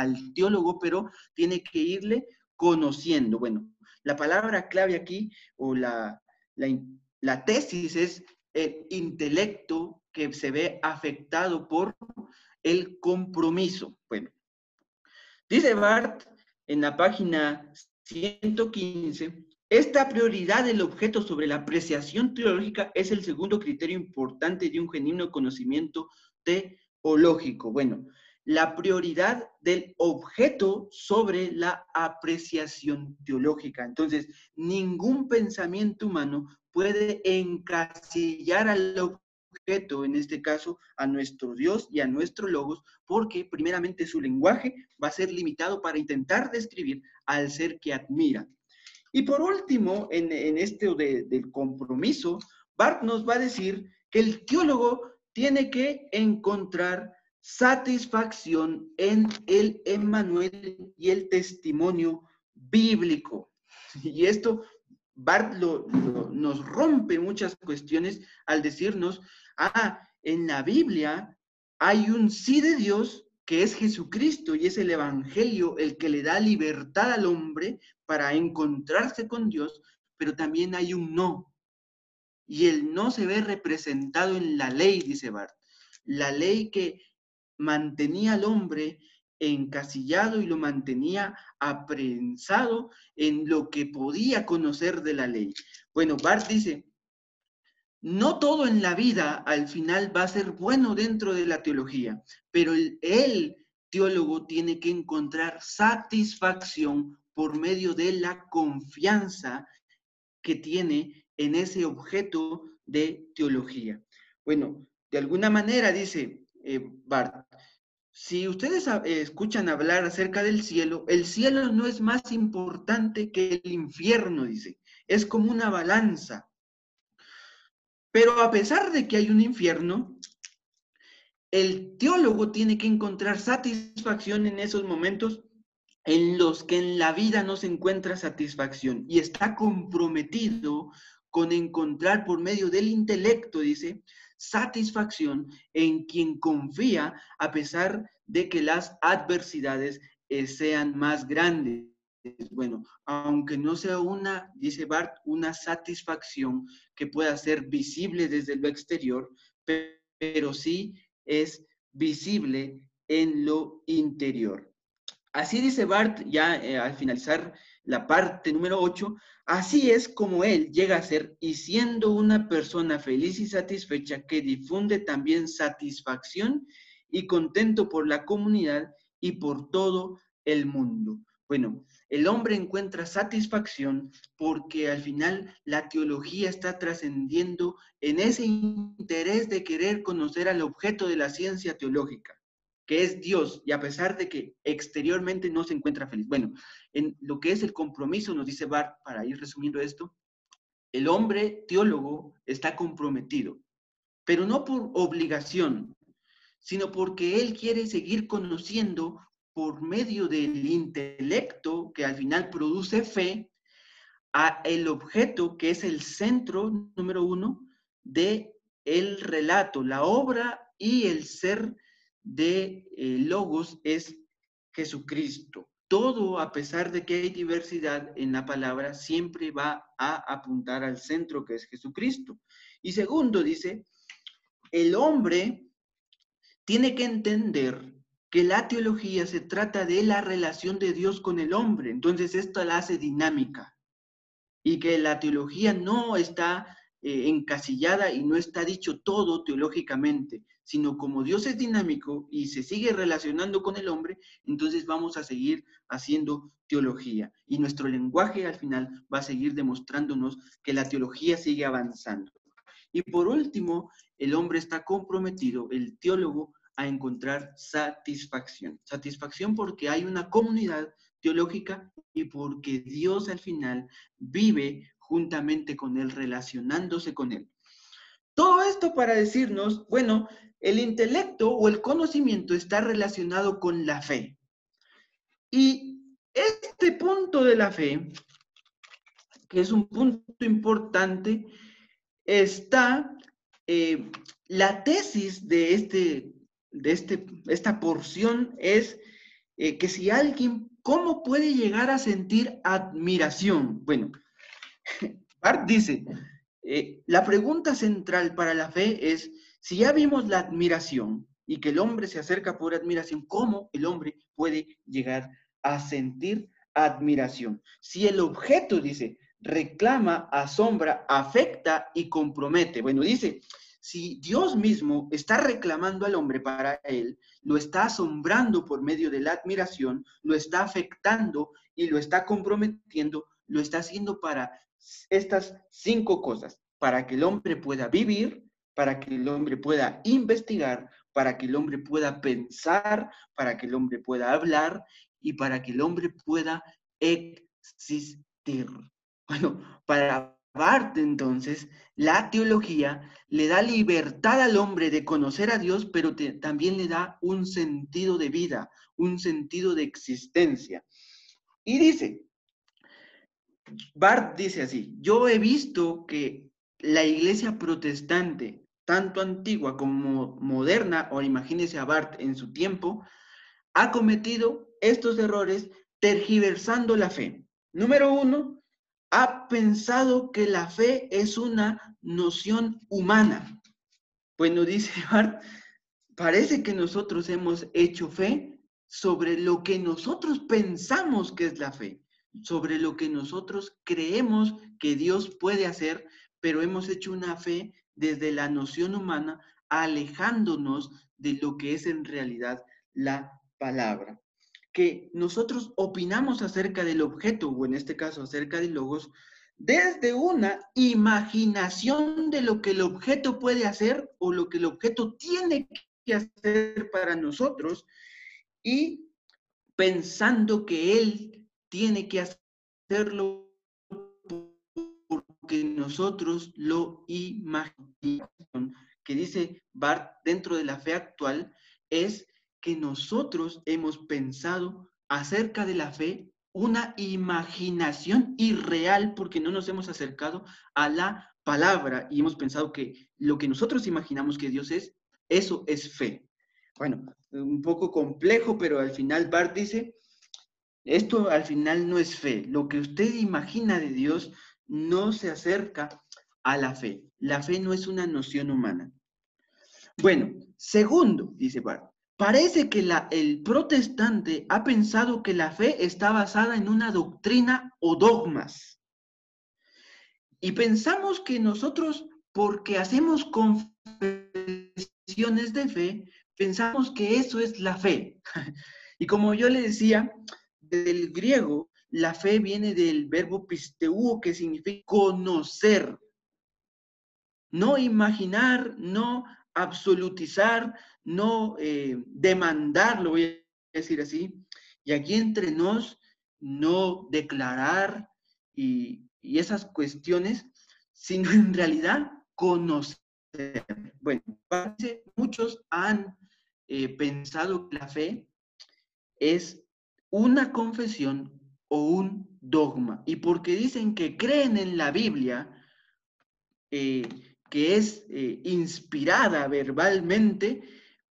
al teólogo, pero tiene que irle conociendo. Bueno, la palabra clave aquí o la, la, tesis es el intelecto que se ve afectado por el compromiso. Bueno, dice Bart en la página 115, esta prioridad del objeto sobre la apreciación teológica es el segundo criterio importante de un genuino conocimiento teológico. Bueno, la prioridad del objeto sobre la apreciación teológica. Entonces, ningún pensamiento humano puede encasillar al objeto, en este caso a nuestro Dios y a nuestro Logos, porque primeramente su lenguaje va a ser limitado para intentar describir al ser que admira. Y por último, en, este del compromiso, Bart nos va a decir que el teólogo tiene que encontrar satisfacción en el Emmanuel y el testimonio bíblico. Y esto Bart nos rompe muchas cuestiones al decirnos, ah, en la Biblia hay un sí de Dios que es Jesucristo y es el Evangelio el que le da libertad al hombre para encontrarse con Dios, pero también hay un no. Y el no se ve representado en la ley, dice Bart. La ley que mantenía al hombre encasillado y lo mantenía aprensado en lo que podía conocer de la ley. Bueno, Bart dice, no todo en la vida al final va a ser bueno dentro de la teología, pero el, teólogo tiene que encontrar satisfacción por medio de la confianza que tiene en ese objeto de teología. Bueno, de alguna manera dice, eh, si ustedes eh, escuchan hablar acerca del cielo, el cielo no es más importante que el infierno, dice. Es como una balanza. Pero a pesar de que hay un infierno, el teólogo tiene que encontrar satisfacción en esos momentos en los que en la vida no se encuentra satisfacción y está comprometido con encontrar por medio del intelecto, dice, satisfacción en quien confía a pesar de que las adversidades eh, sean más grandes. Bueno, aunque no sea una, dice Bart, una satisfacción que pueda ser visible desde lo exterior, pero sí es visible en lo interior. Así dice Bart, ya eh, al finalizar la parte número 8, así es como él llega a ser y siendo una persona feliz y satisfecha que difunde también satisfacción y contento por la comunidad y por todo el mundo. Bueno, el hombre encuentra satisfacción porque al final la teología está trascendiendo en ese interés de querer conocer al objeto de la ciencia teológica que es Dios, y a pesar de que exteriormente no se encuentra feliz. Bueno, en lo que es el compromiso, nos dice Bart, para ir resumiendo esto, el hombre teólogo está comprometido, pero no por obligación, sino porque él quiere seguir conociendo por medio del intelecto que al final produce fe a el objeto que es el centro número uno de el relato, la obra y el ser de eh, logos es Jesucristo. Todo, a pesar de que hay diversidad en la palabra, siempre va a apuntar al centro que es Jesucristo. Y segundo, dice, el hombre tiene que entender que la teología se trata de la relación de Dios con el hombre. Entonces, esto la hace dinámica. Y que la teología no está eh, encasillada y no está dicho todo teológicamente, sino como Dios es dinámico y se sigue relacionando con el hombre, entonces vamos a seguir haciendo teología. Y nuestro lenguaje al final va a seguir demostrándonos que la teología sigue avanzando. Y por último, el hombre está comprometido, el teólogo, a encontrar satisfacción. Satisfacción porque hay una comunidad teológica y porque Dios al final vive juntamente con Él, relacionándose con Él. Todo esto para decirnos, bueno, el intelecto o el conocimiento está relacionado con la fe. Y este punto de la fe, que es un punto importante, está eh, la tesis de, este, de este, esta porción es eh, que si alguien, ¿cómo puede llegar a sentir admiración? Bueno, Dice, eh, la pregunta central para la fe es, si ya vimos la admiración y que el hombre se acerca por admiración, ¿cómo el hombre puede llegar a sentir admiración? Si el objeto, dice, reclama, asombra, afecta y compromete. Bueno, dice, si Dios mismo está reclamando al hombre para él, lo está asombrando por medio de la admiración, lo está afectando y lo está comprometiendo, lo está haciendo para estas cinco cosas, para que el hombre pueda vivir, para que el hombre pueda investigar, para que el hombre pueda pensar, para que el hombre pueda hablar y para que el hombre pueda existir. Bueno, para Bart entonces, la teología le da libertad al hombre de conocer a Dios, pero también le da un sentido de vida, un sentido de existencia. Y dice, Bart dice así, yo he visto que la iglesia protestante, tanto antigua como moderna, o imagínese a Bart en su tiempo, ha cometido estos errores tergiversando la fe. Número uno, ha pensado que la fe es una noción humana. Bueno, dice [LAUGHS] Bart, parece que nosotros hemos hecho fe sobre lo que nosotros pensamos que es la fe, sobre lo que nosotros creemos que Dios puede hacer, pero hemos hecho una fe desde la noción humana, alejándonos de lo que es en realidad la palabra. Que nosotros opinamos acerca del objeto, o en este caso acerca de logos, desde una imaginación de lo que el objeto puede hacer o lo que el objeto tiene que hacer para nosotros y pensando que él tiene que hacerlo porque nosotros lo imaginamos. Que dice Bart dentro de la fe actual es que nosotros hemos pensado acerca de la fe una imaginación irreal porque no nos hemos acercado a la palabra y hemos pensado que lo que nosotros imaginamos que Dios es, eso es fe. Bueno, un poco complejo, pero al final Bart dice, esto al final no es fe. Lo que usted imagina de Dios no se acerca a la fe. La fe no es una noción humana. Bueno, segundo, dice Bart, Parece que el protestante ha pensado que la fe está basada en una doctrina o dogmas. Y pensamos que nosotros, porque hacemos confesiones de fe, pensamos que eso es la fe. [LAUGHS] Y como yo le decía, del griego, la fe viene del verbo pisteuo, que significa conocer. No imaginar, no absolutizar, no eh, demandar, lo voy a decir así, y aquí entre nos no declarar y, esas cuestiones, sino en realidad conocer. Bueno, muchos han eh, pensado que la fe es una confesión o un dogma. Y porque dicen que creen en la Biblia, eh, que es eh, inspirada verbalmente,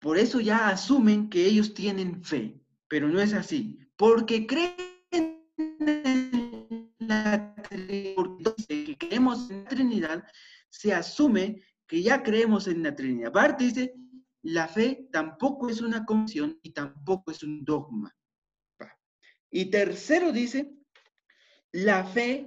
por eso ya asumen que ellos tienen fe, pero no es así, porque creen en la Trinidad, que creemos en la Trinidad, se asume que ya creemos en la Trinidad. Aparte dice, la fe tampoco es una convicción y tampoco es un dogma. Y tercero dice, la fe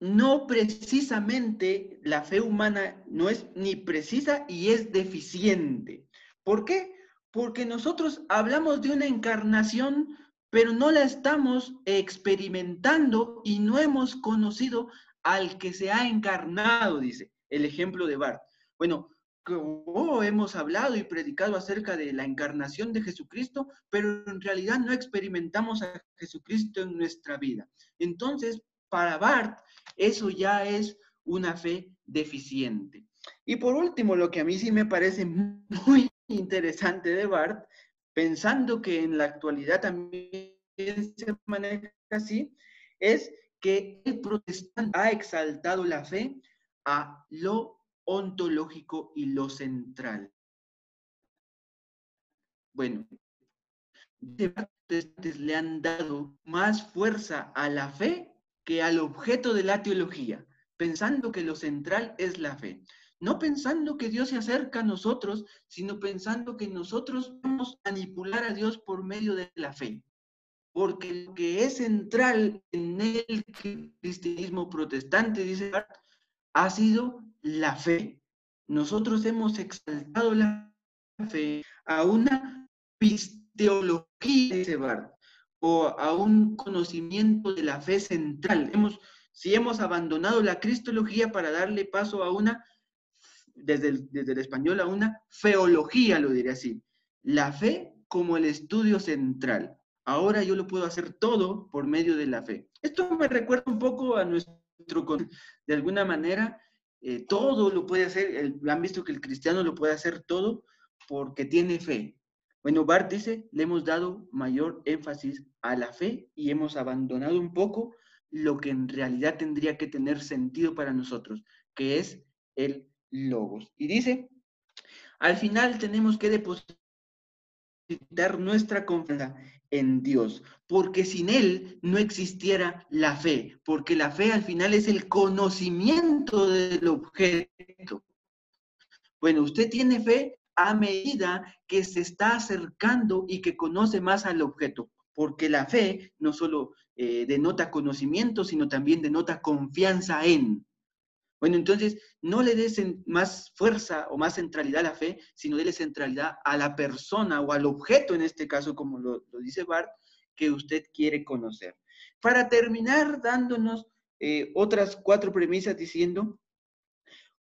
no precisamente la fe humana no es ni precisa y es deficiente. ¿Por qué? Porque nosotros hablamos de una encarnación, pero no la estamos experimentando y no hemos conocido al que se ha encarnado, dice el ejemplo de Bart. Bueno, como hemos hablado y predicado acerca de la encarnación de Jesucristo, pero en realidad no experimentamos a Jesucristo en nuestra vida. Entonces, para Bart, eso ya es una fe deficiente. Y por último, lo que a mí sí me parece muy [LAUGHS] interesante de Bart, pensando que en la actualidad también se maneja así, es que el protestante ha exaltado la fe a lo ontológico y lo central. Bueno, le han dado más fuerza a la fe que al objeto de la teología, pensando que lo central es la fe. No pensando que Dios se acerca a nosotros, sino pensando que nosotros podemos manipular a Dios por medio de la fe. Porque lo que es central en el cristianismo protestante, dice ha sido la fe. Nosotros hemos exaltado la fe a una pisteología, dice Bart, o a un conocimiento de la fe central. Hemos, si hemos abandonado la cristología para darle paso a una, desde el, desde el español, a una feología, lo diré así. La fe como el estudio central. Ahora yo lo puedo hacer todo por medio de la fe. Esto me recuerda un poco a nuestro, de alguna manera, eh, todo lo puede hacer, han visto que el cristiano lo puede hacer todo porque tiene fe. Bueno, Bart dice, le hemos dado mayor énfasis a la fe y hemos abandonado un poco lo que en realidad tendría que tener sentido para nosotros, que es el logos. Y dice, al final tenemos que depositar nuestra confianza en Dios, porque sin Él no existiera la fe, porque la fe al final es el conocimiento del objeto. Bueno, usted tiene fe a medida que se está acercando y que conoce más al objeto, porque la fe no solo eh, denota conocimiento, sino también denota confianza en. Bueno, entonces no le des más fuerza o más centralidad a la fe, sino déle centralidad a la persona o al objeto, en este caso, como lo, dice Bart, que usted quiere conocer. Para terminar, dándonos eh, otras cuatro premisas diciendo,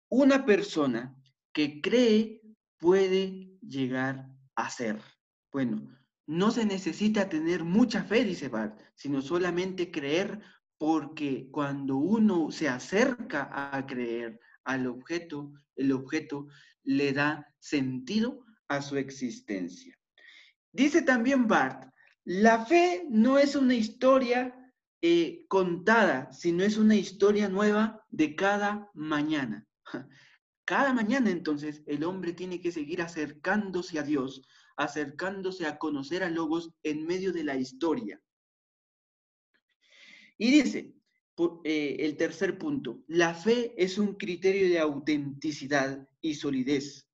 una persona que cree puede llegar a ser. Bueno, no se necesita tener mucha fe, dice Bart, sino solamente creer porque cuando uno se acerca a creer al objeto, el objeto le da sentido a su existencia. Dice también Bart, la fe no es una historia eh, contada, sino es una historia nueva de cada mañana. [LAUGHS] Cada mañana entonces el hombre tiene que seguir acercándose a Dios, acercándose a conocer a Logos en medio de la historia. Y dice, eh, el tercer punto, la fe es un criterio de autenticidad y solidez.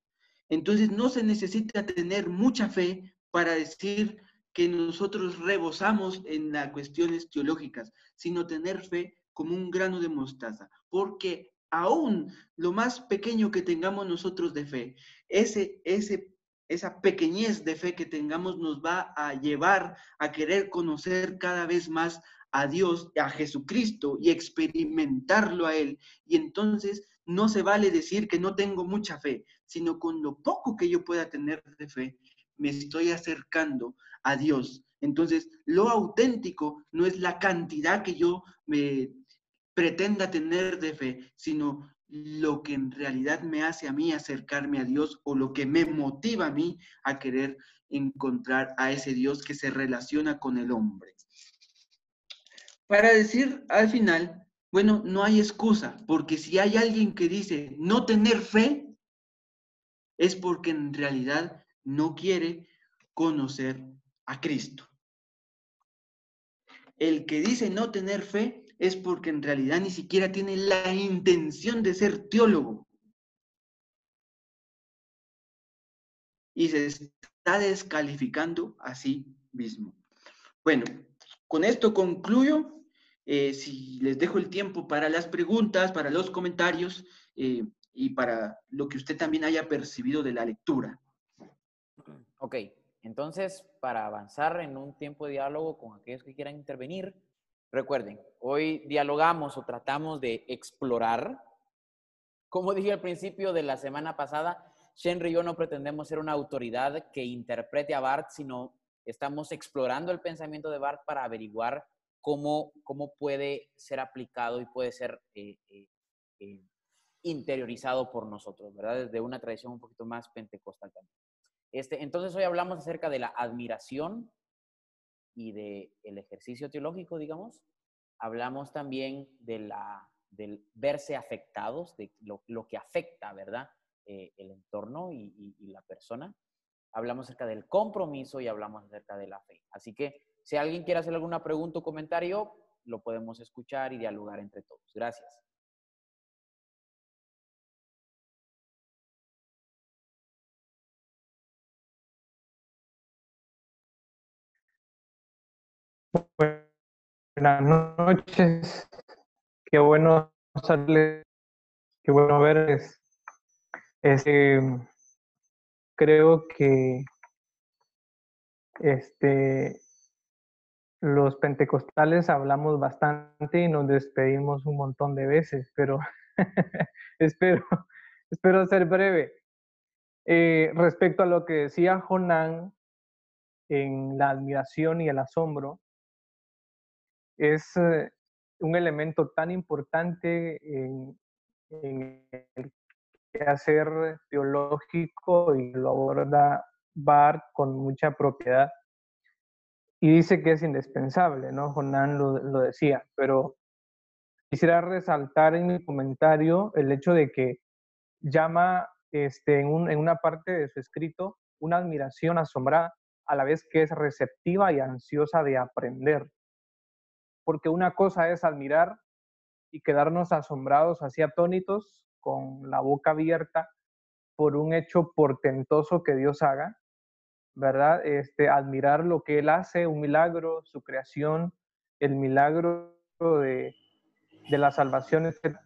Entonces no se necesita tener mucha fe para decir que nosotros rebosamos en las cuestiones teológicas, sino tener fe como un grano de mostaza, porque aún lo más pequeño que tengamos nosotros de fe, ese, ese, esa pequeñez de fe que tengamos nos va a llevar a querer conocer cada vez más a Dios, a Jesucristo y experimentarlo a Él. Y entonces no se vale decir que no tengo mucha fe, sino con lo poco que yo pueda tener de fe, me estoy acercando a Dios. Entonces, lo auténtico no es la cantidad que yo me pretenda tener de fe, sino lo que en realidad me hace a mí acercarme a Dios o lo que me motiva a mí a querer encontrar a ese Dios que se relaciona con el hombre. Para decir al final, bueno, no hay excusa, porque si hay alguien que dice no tener fe, es porque en realidad no quiere conocer a Cristo. El que dice no tener fe es porque en realidad ni siquiera tiene la intención de ser teólogo. Y se está descalificando a sí mismo. Bueno, con esto concluyo. Eh, si les dejo el tiempo para las preguntas, para los comentarios eh, y para lo que usted también haya percibido de la lectura. Ok, entonces, para avanzar en un tiempo de diálogo con aquellos que quieran intervenir, Recuerden, hoy dialogamos o tratamos de explorar. Como dije al principio de la semana pasada, Shenry y yo no pretendemos ser una autoridad que interprete a Bart, sino estamos explorando el pensamiento de Bart para averiguar cómo, cómo puede ser aplicado y puede ser eh, eh, eh, interiorizado por nosotros, ¿verdad? Desde una tradición un poquito más pentecostal también. Este, entonces hoy hablamos acerca de la admiración y del el ejercicio teológico, digamos, hablamos también de la, del verse afectados, de lo, lo que afecta, ¿verdad? El entorno y, la persona. Hablamos acerca del compromiso y hablamos acerca de la fe. Así que si alguien quiere hacer alguna pregunta o comentario, lo podemos escuchar y dialogar entre todos. Gracias. Buenas noches. Qué bueno salir, qué bueno verles. Este, creo que este, los pentecostales hablamos bastante y nos despedimos un montón de veces, pero [LAUGHS] espero, [LAUGHS] espero ser breve. Eh, respecto a lo que decía Jonán en la admiración y el asombro, es eh, un elemento tan importante en, el quehacer teológico y lo aborda Barth con mucha propiedad. Y dice que es indispensable, ¿no? Jonán lo, lo decía, pero quisiera resaltar en mi comentario el hecho de que llama este, en, en una parte de su escrito una admiración asombrada, a la vez que es receptiva y ansiosa de aprender porque una cosa es admirar y quedarnos asombrados, así atónitos, con la boca abierta por un hecho portentoso que Dios haga, ¿verdad? Este, admirar lo que Él hace, un milagro, su creación, el milagro de, de la salvación, etc.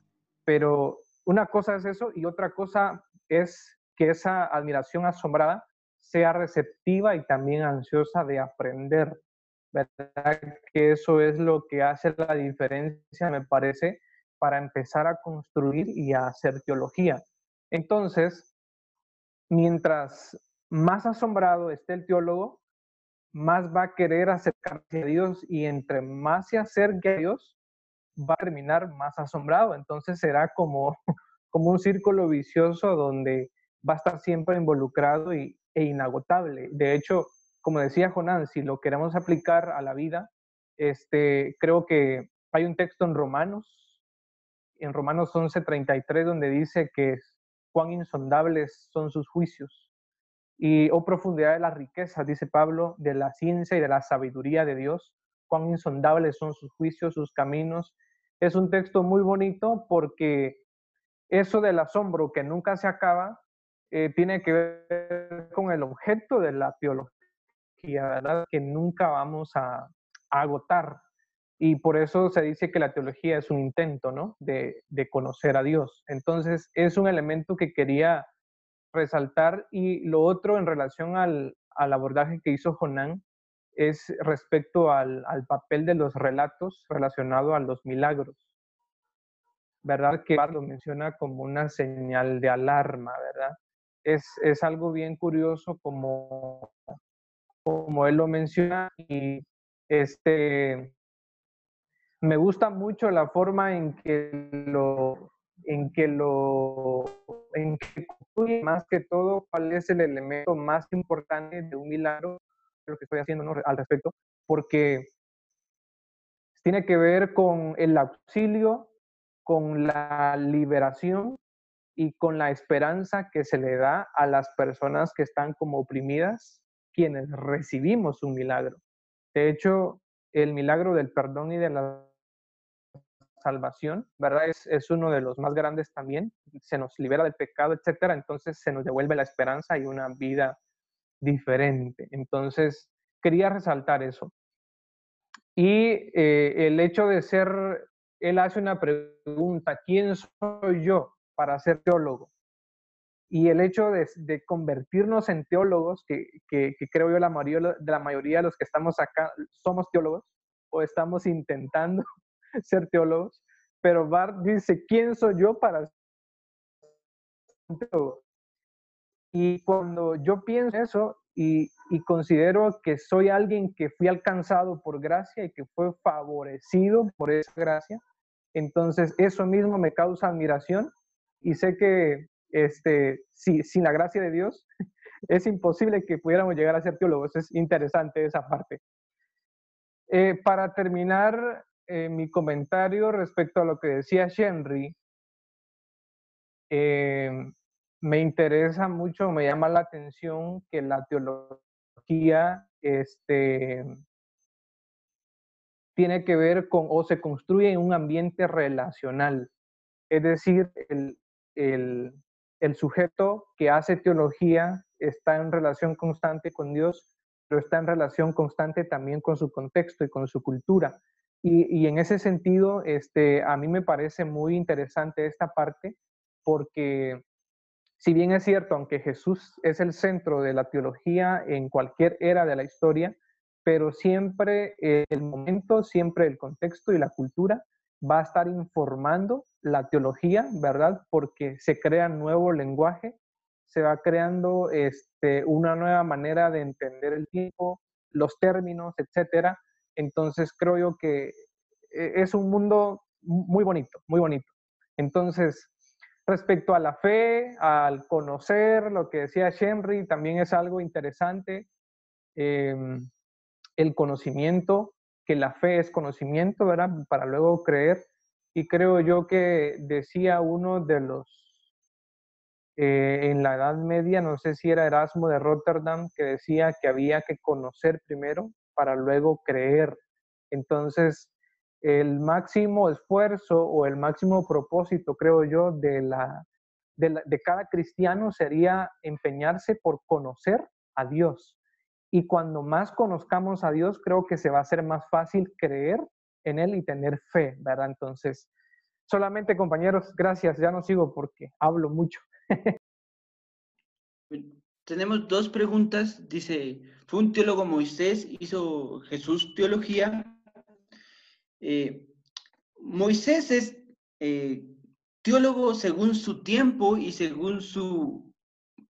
Pero una cosa es eso y otra cosa es que esa admiración asombrada sea receptiva y también ansiosa de aprender, ¿verdad? Que eso es lo que hace la diferencia, me parece, para empezar a construir y a hacer teología. Entonces, mientras más asombrado esté el teólogo, más va a querer acercarse a Dios y entre más se acerque a Dios, va a terminar más asombrado. Entonces será como, [LAUGHS] como un círculo vicioso donde va a estar siempre involucrado y, e inagotable. De hecho, como decía Jonán, si lo queremos aplicar a la vida, este, creo que hay un texto en Romanos, en Romanos 11:33, donde dice que cuán insondables son sus juicios y oh, profundidad de las riquezas, dice Pablo, de la ciencia y de la sabiduría de Dios, cuán insondables son sus juicios, sus caminos. Es un texto muy bonito porque eso del asombro que nunca se acaba eh, tiene que ver con el objeto de la teología ¿verdad? Que nunca vamos a, agotar. Y por eso se dice que la teología es un intento, ¿no? De, de, conocer a Dios. Entonces, es un elemento que quería resaltar. Y lo otro en relación al, al abordaje que hizo Jonán es respecto al, al, papel de los relatos relacionado a los milagros. ¿Verdad? Que lo menciona como una señal de alarma, ¿verdad? Es, es algo bien curioso como como él lo menciona, y este, me gusta mucho la forma en que lo, en que lo, en que más que todo cuál es el elemento más importante de un milagro, lo que estoy haciendo al respecto, porque tiene que ver con el auxilio, con la liberación y con la esperanza que se le da a las personas que están como oprimidas quienes recibimos un milagro. De hecho, el milagro del perdón y de la salvación, ¿verdad? Es, es, uno de los más grandes también. Se nos libera del pecado, etcétera. Entonces se nos devuelve la esperanza y una vida diferente. Entonces, quería resaltar eso. Y eh, el hecho de ser, él hace una pregunta, ¿quién soy yo para ser teólogo? Y el hecho de, convertirnos en teólogos, que, creo yo la mayoría, la mayoría de los que estamos acá somos teólogos o estamos intentando [LAUGHS] ser teólogos, pero Bart dice, ¿quién soy yo para ser teólogo? Y cuando yo pienso eso y, y, considero que soy alguien que fui alcanzado por gracia y que fue favorecido por esa gracia, entonces eso mismo me causa admiración y sé que este, sin la gracia de Dios, [LAUGHS] es imposible que pudiéramos llegar a ser teólogos. Es interesante esa parte. Eh, para terminar eh, mi comentario respecto a lo que decía Henry, eh, me interesa mucho, me llama la atención que la teología este, tiene que ver con o se construye en un ambiente relacional. Es decir, el, el sujeto que hace teología está en relación constante con Dios, pero está en relación constante también con su contexto y con su cultura. Y, en ese sentido, este, a mí me parece muy interesante esta parte porque si bien es cierto, aunque Jesús es el centro de la teología en cualquier era de la historia, pero siempre el momento, siempre el contexto y la cultura va a estar informando la teología, ¿verdad? Porque se crea nuevo lenguaje, se va creando este, una nueva manera de entender el tiempo, los términos, etcétera. Entonces creo yo que eh, es un mundo muy bonito, muy bonito. Entonces, respecto a la fe, al conocer, lo que decía Henry, también es algo interesante. Em, el conocimiento, que la fe es conocimiento, ¿verdad? Para luego creer. Y creo yo que decía uno de los, eh, en la Edad Media, no sé si era Erasmo de Rotterdam, que decía que había que conocer primero para luego creer. Entonces, el máximo esfuerzo o el máximo propósito, creo yo, de, la, de, cada cristiano sería empeñarse por conocer a Dios, y cuando más conozcamos a Dios, creo que se va a hacer más fácil creer en Él y tener fe, ¿verdad? Entonces, solamente compañeros, gracias, ya no sigo porque hablo mucho. [LAUGHS] Tenemos dos preguntas. Dice, ¿fue un teólogo Moisés? ¿Hizo Jesús teología? Eh, Moisés es eh, teólogo según su tiempo y según su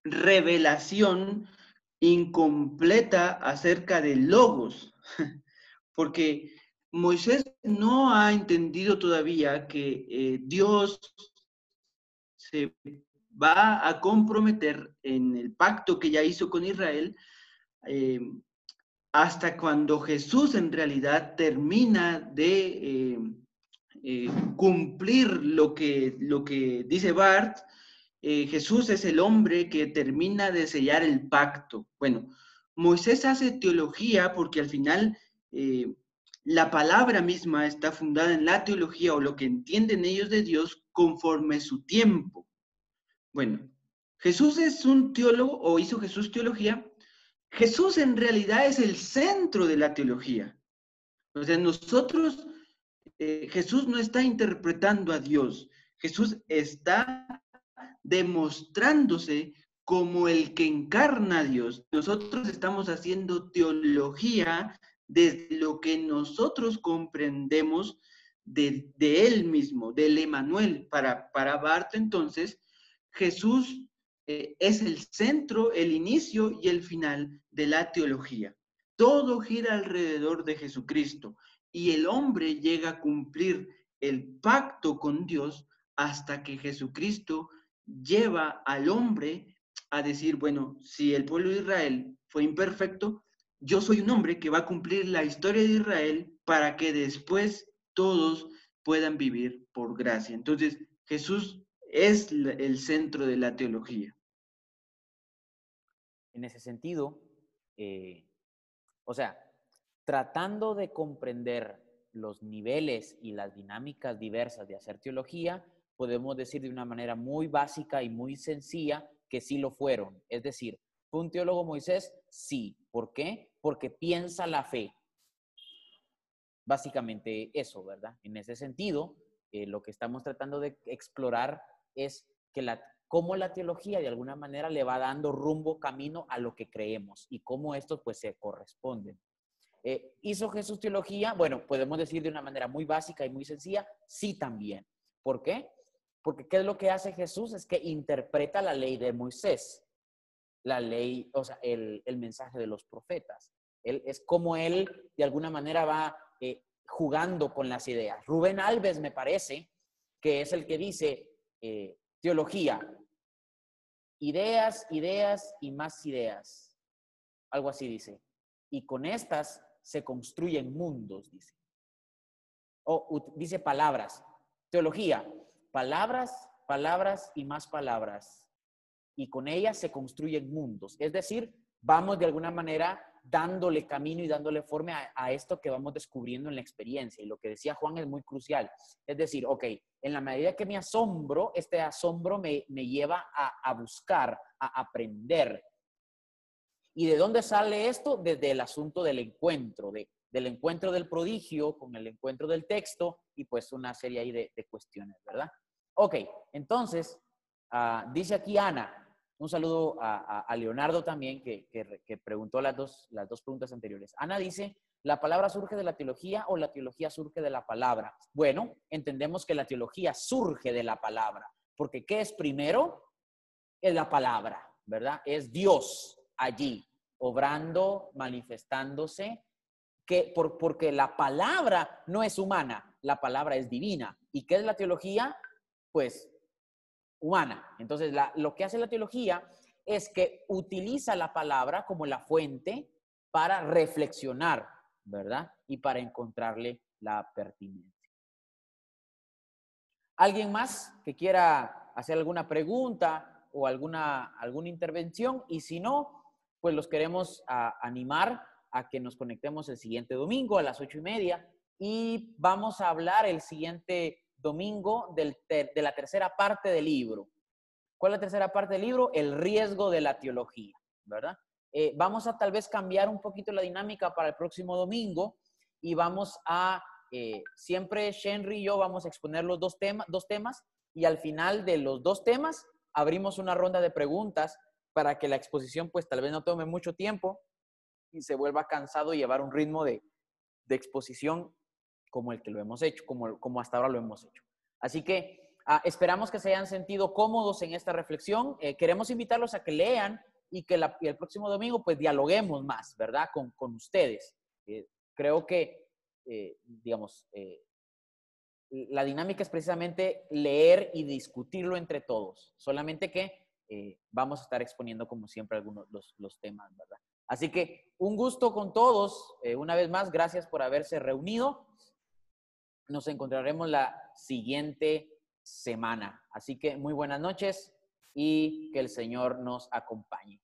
revelación incompleta acerca de logos, [LAUGHS] porque Moisés no ha entendido todavía que eh, Dios se va a comprometer en el pacto que ya hizo con Israel eh, hasta cuando Jesús en realidad termina de eh, cumplir lo que, lo que dice Bart eh, Jesús es el hombre que termina de sellar el pacto. Bueno, Moisés hace teología porque al final eh, la palabra misma está fundada en la teología o lo que entienden ellos de Dios conforme su tiempo. Bueno, Jesús es un teólogo o hizo Jesús teología. Jesús en realidad es el centro de la teología. O sea, nosotros, eh, Jesús no está interpretando a Dios. Jesús está demostrándose como el que encarna a Dios. Nosotros estamos haciendo teología desde lo que nosotros comprendemos de, Él mismo, del Emanuel. Para, para entonces, Jesús eh, es el centro, el inicio y el final de la teología. Todo gira alrededor de Jesucristo y el hombre llega a cumplir el pacto con Dios hasta que Jesucristo lleva al hombre a decir, bueno, si el pueblo de Israel fue imperfecto, yo soy un hombre que va a cumplir la historia de Israel para que después todos puedan vivir por gracia. Entonces, Jesús es el centro de la teología. En ese sentido, eh, o sea, tratando de comprender los niveles y las dinámicas diversas de hacer teología, podemos decir de una manera muy básica y muy sencilla que sí lo fueron. Es decir, ¿fue un teólogo Moisés? Sí. ¿Por qué? Porque piensa la fe. Básicamente eso, ¿verdad? En ese sentido, eh, lo que estamos tratando de explorar es que la, cómo la teología de alguna manera le va dando rumbo, camino a lo que creemos y cómo estos pues se corresponden. Eh, ¿Hizo Jesús teología? Bueno, podemos decir de una manera muy básica y muy sencilla, sí también. ¿Por qué? Porque ¿qué es lo que hace Jesús? Es que interpreta la ley de Moisés, la ley, o sea, el, mensaje de los profetas. Él, es como él de alguna manera va eh, jugando con las ideas. Rubén Alves me parece que es el que dice eh, teología, ideas, ideas y más ideas. Algo así dice. Y con estas se construyen mundos, dice. O dice palabras. Teología, palabras, palabras y más palabras. Y con ellas se construyen mundos. Es decir, vamos de alguna manera dándole camino y dándole forma a, esto que vamos descubriendo en la experiencia. Y lo que decía Juan es muy crucial. Es decir, ok, en la medida que me asombro, este asombro me, lleva a, buscar, a aprender. ¿Y de dónde sale esto? Desde el asunto del encuentro, de, del encuentro del prodigio con el encuentro del texto y pues una serie ahí de, cuestiones, ¿verdad? Ok, entonces, ah, dice aquí Ana, un saludo a, Leonardo también, que, preguntó las dos, las dos preguntas anteriores. Ana dice, ¿la palabra surge de la teología o la teología surge de la palabra? Bueno, entendemos que la teología surge de la palabra, porque ¿qué es primero? Es la palabra, ¿verdad? Es Dios allí, obrando, manifestándose, que por, porque la palabra no es humana, la palabra es divina. ¿Y qué es la teología? Pues humana. Entonces, lo que hace la teología es que utiliza la palabra como la fuente para reflexionar, ¿verdad? Y para encontrarle la pertinencia. ¿Alguien más que quiera hacer alguna pregunta o alguna, alguna intervención? Y si no, pues los queremos animar a que nos conectemos el siguiente domingo a las ocho y media y vamos a hablar el siguiente domingo de la tercera parte del libro. ¿Cuál es la tercera parte del libro? El riesgo de la teología, ¿verdad? Eh, vamos a tal vez cambiar un poquito la dinámica para el próximo domingo y vamos a, eh, siempre Shenry y yo vamos a exponer los dos, temas dos temas y al final de los dos temas abrimos una ronda de preguntas para que la exposición pues tal vez no tome mucho tiempo y se vuelva cansado y llevar un ritmo de, exposición como el que lo hemos hecho, como, como hasta ahora lo hemos hecho. Así que ah, esperamos que se hayan sentido cómodos en esta reflexión. Eh, queremos invitarlos a que lean y que el próximo domingo pues dialoguemos más, ¿verdad? Con, con ustedes. Eh, creo que, eh, digamos, la dinámica es precisamente leer y discutirlo entre todos. Solamente que vamos a estar exponiendo como siempre algunos los, los temas, ¿verdad? Así que un gusto con todos. una vez más, gracias por haberse reunido. Nos encontraremos la siguiente semana. Así que muy buenas noches y que el Señor nos acompañe.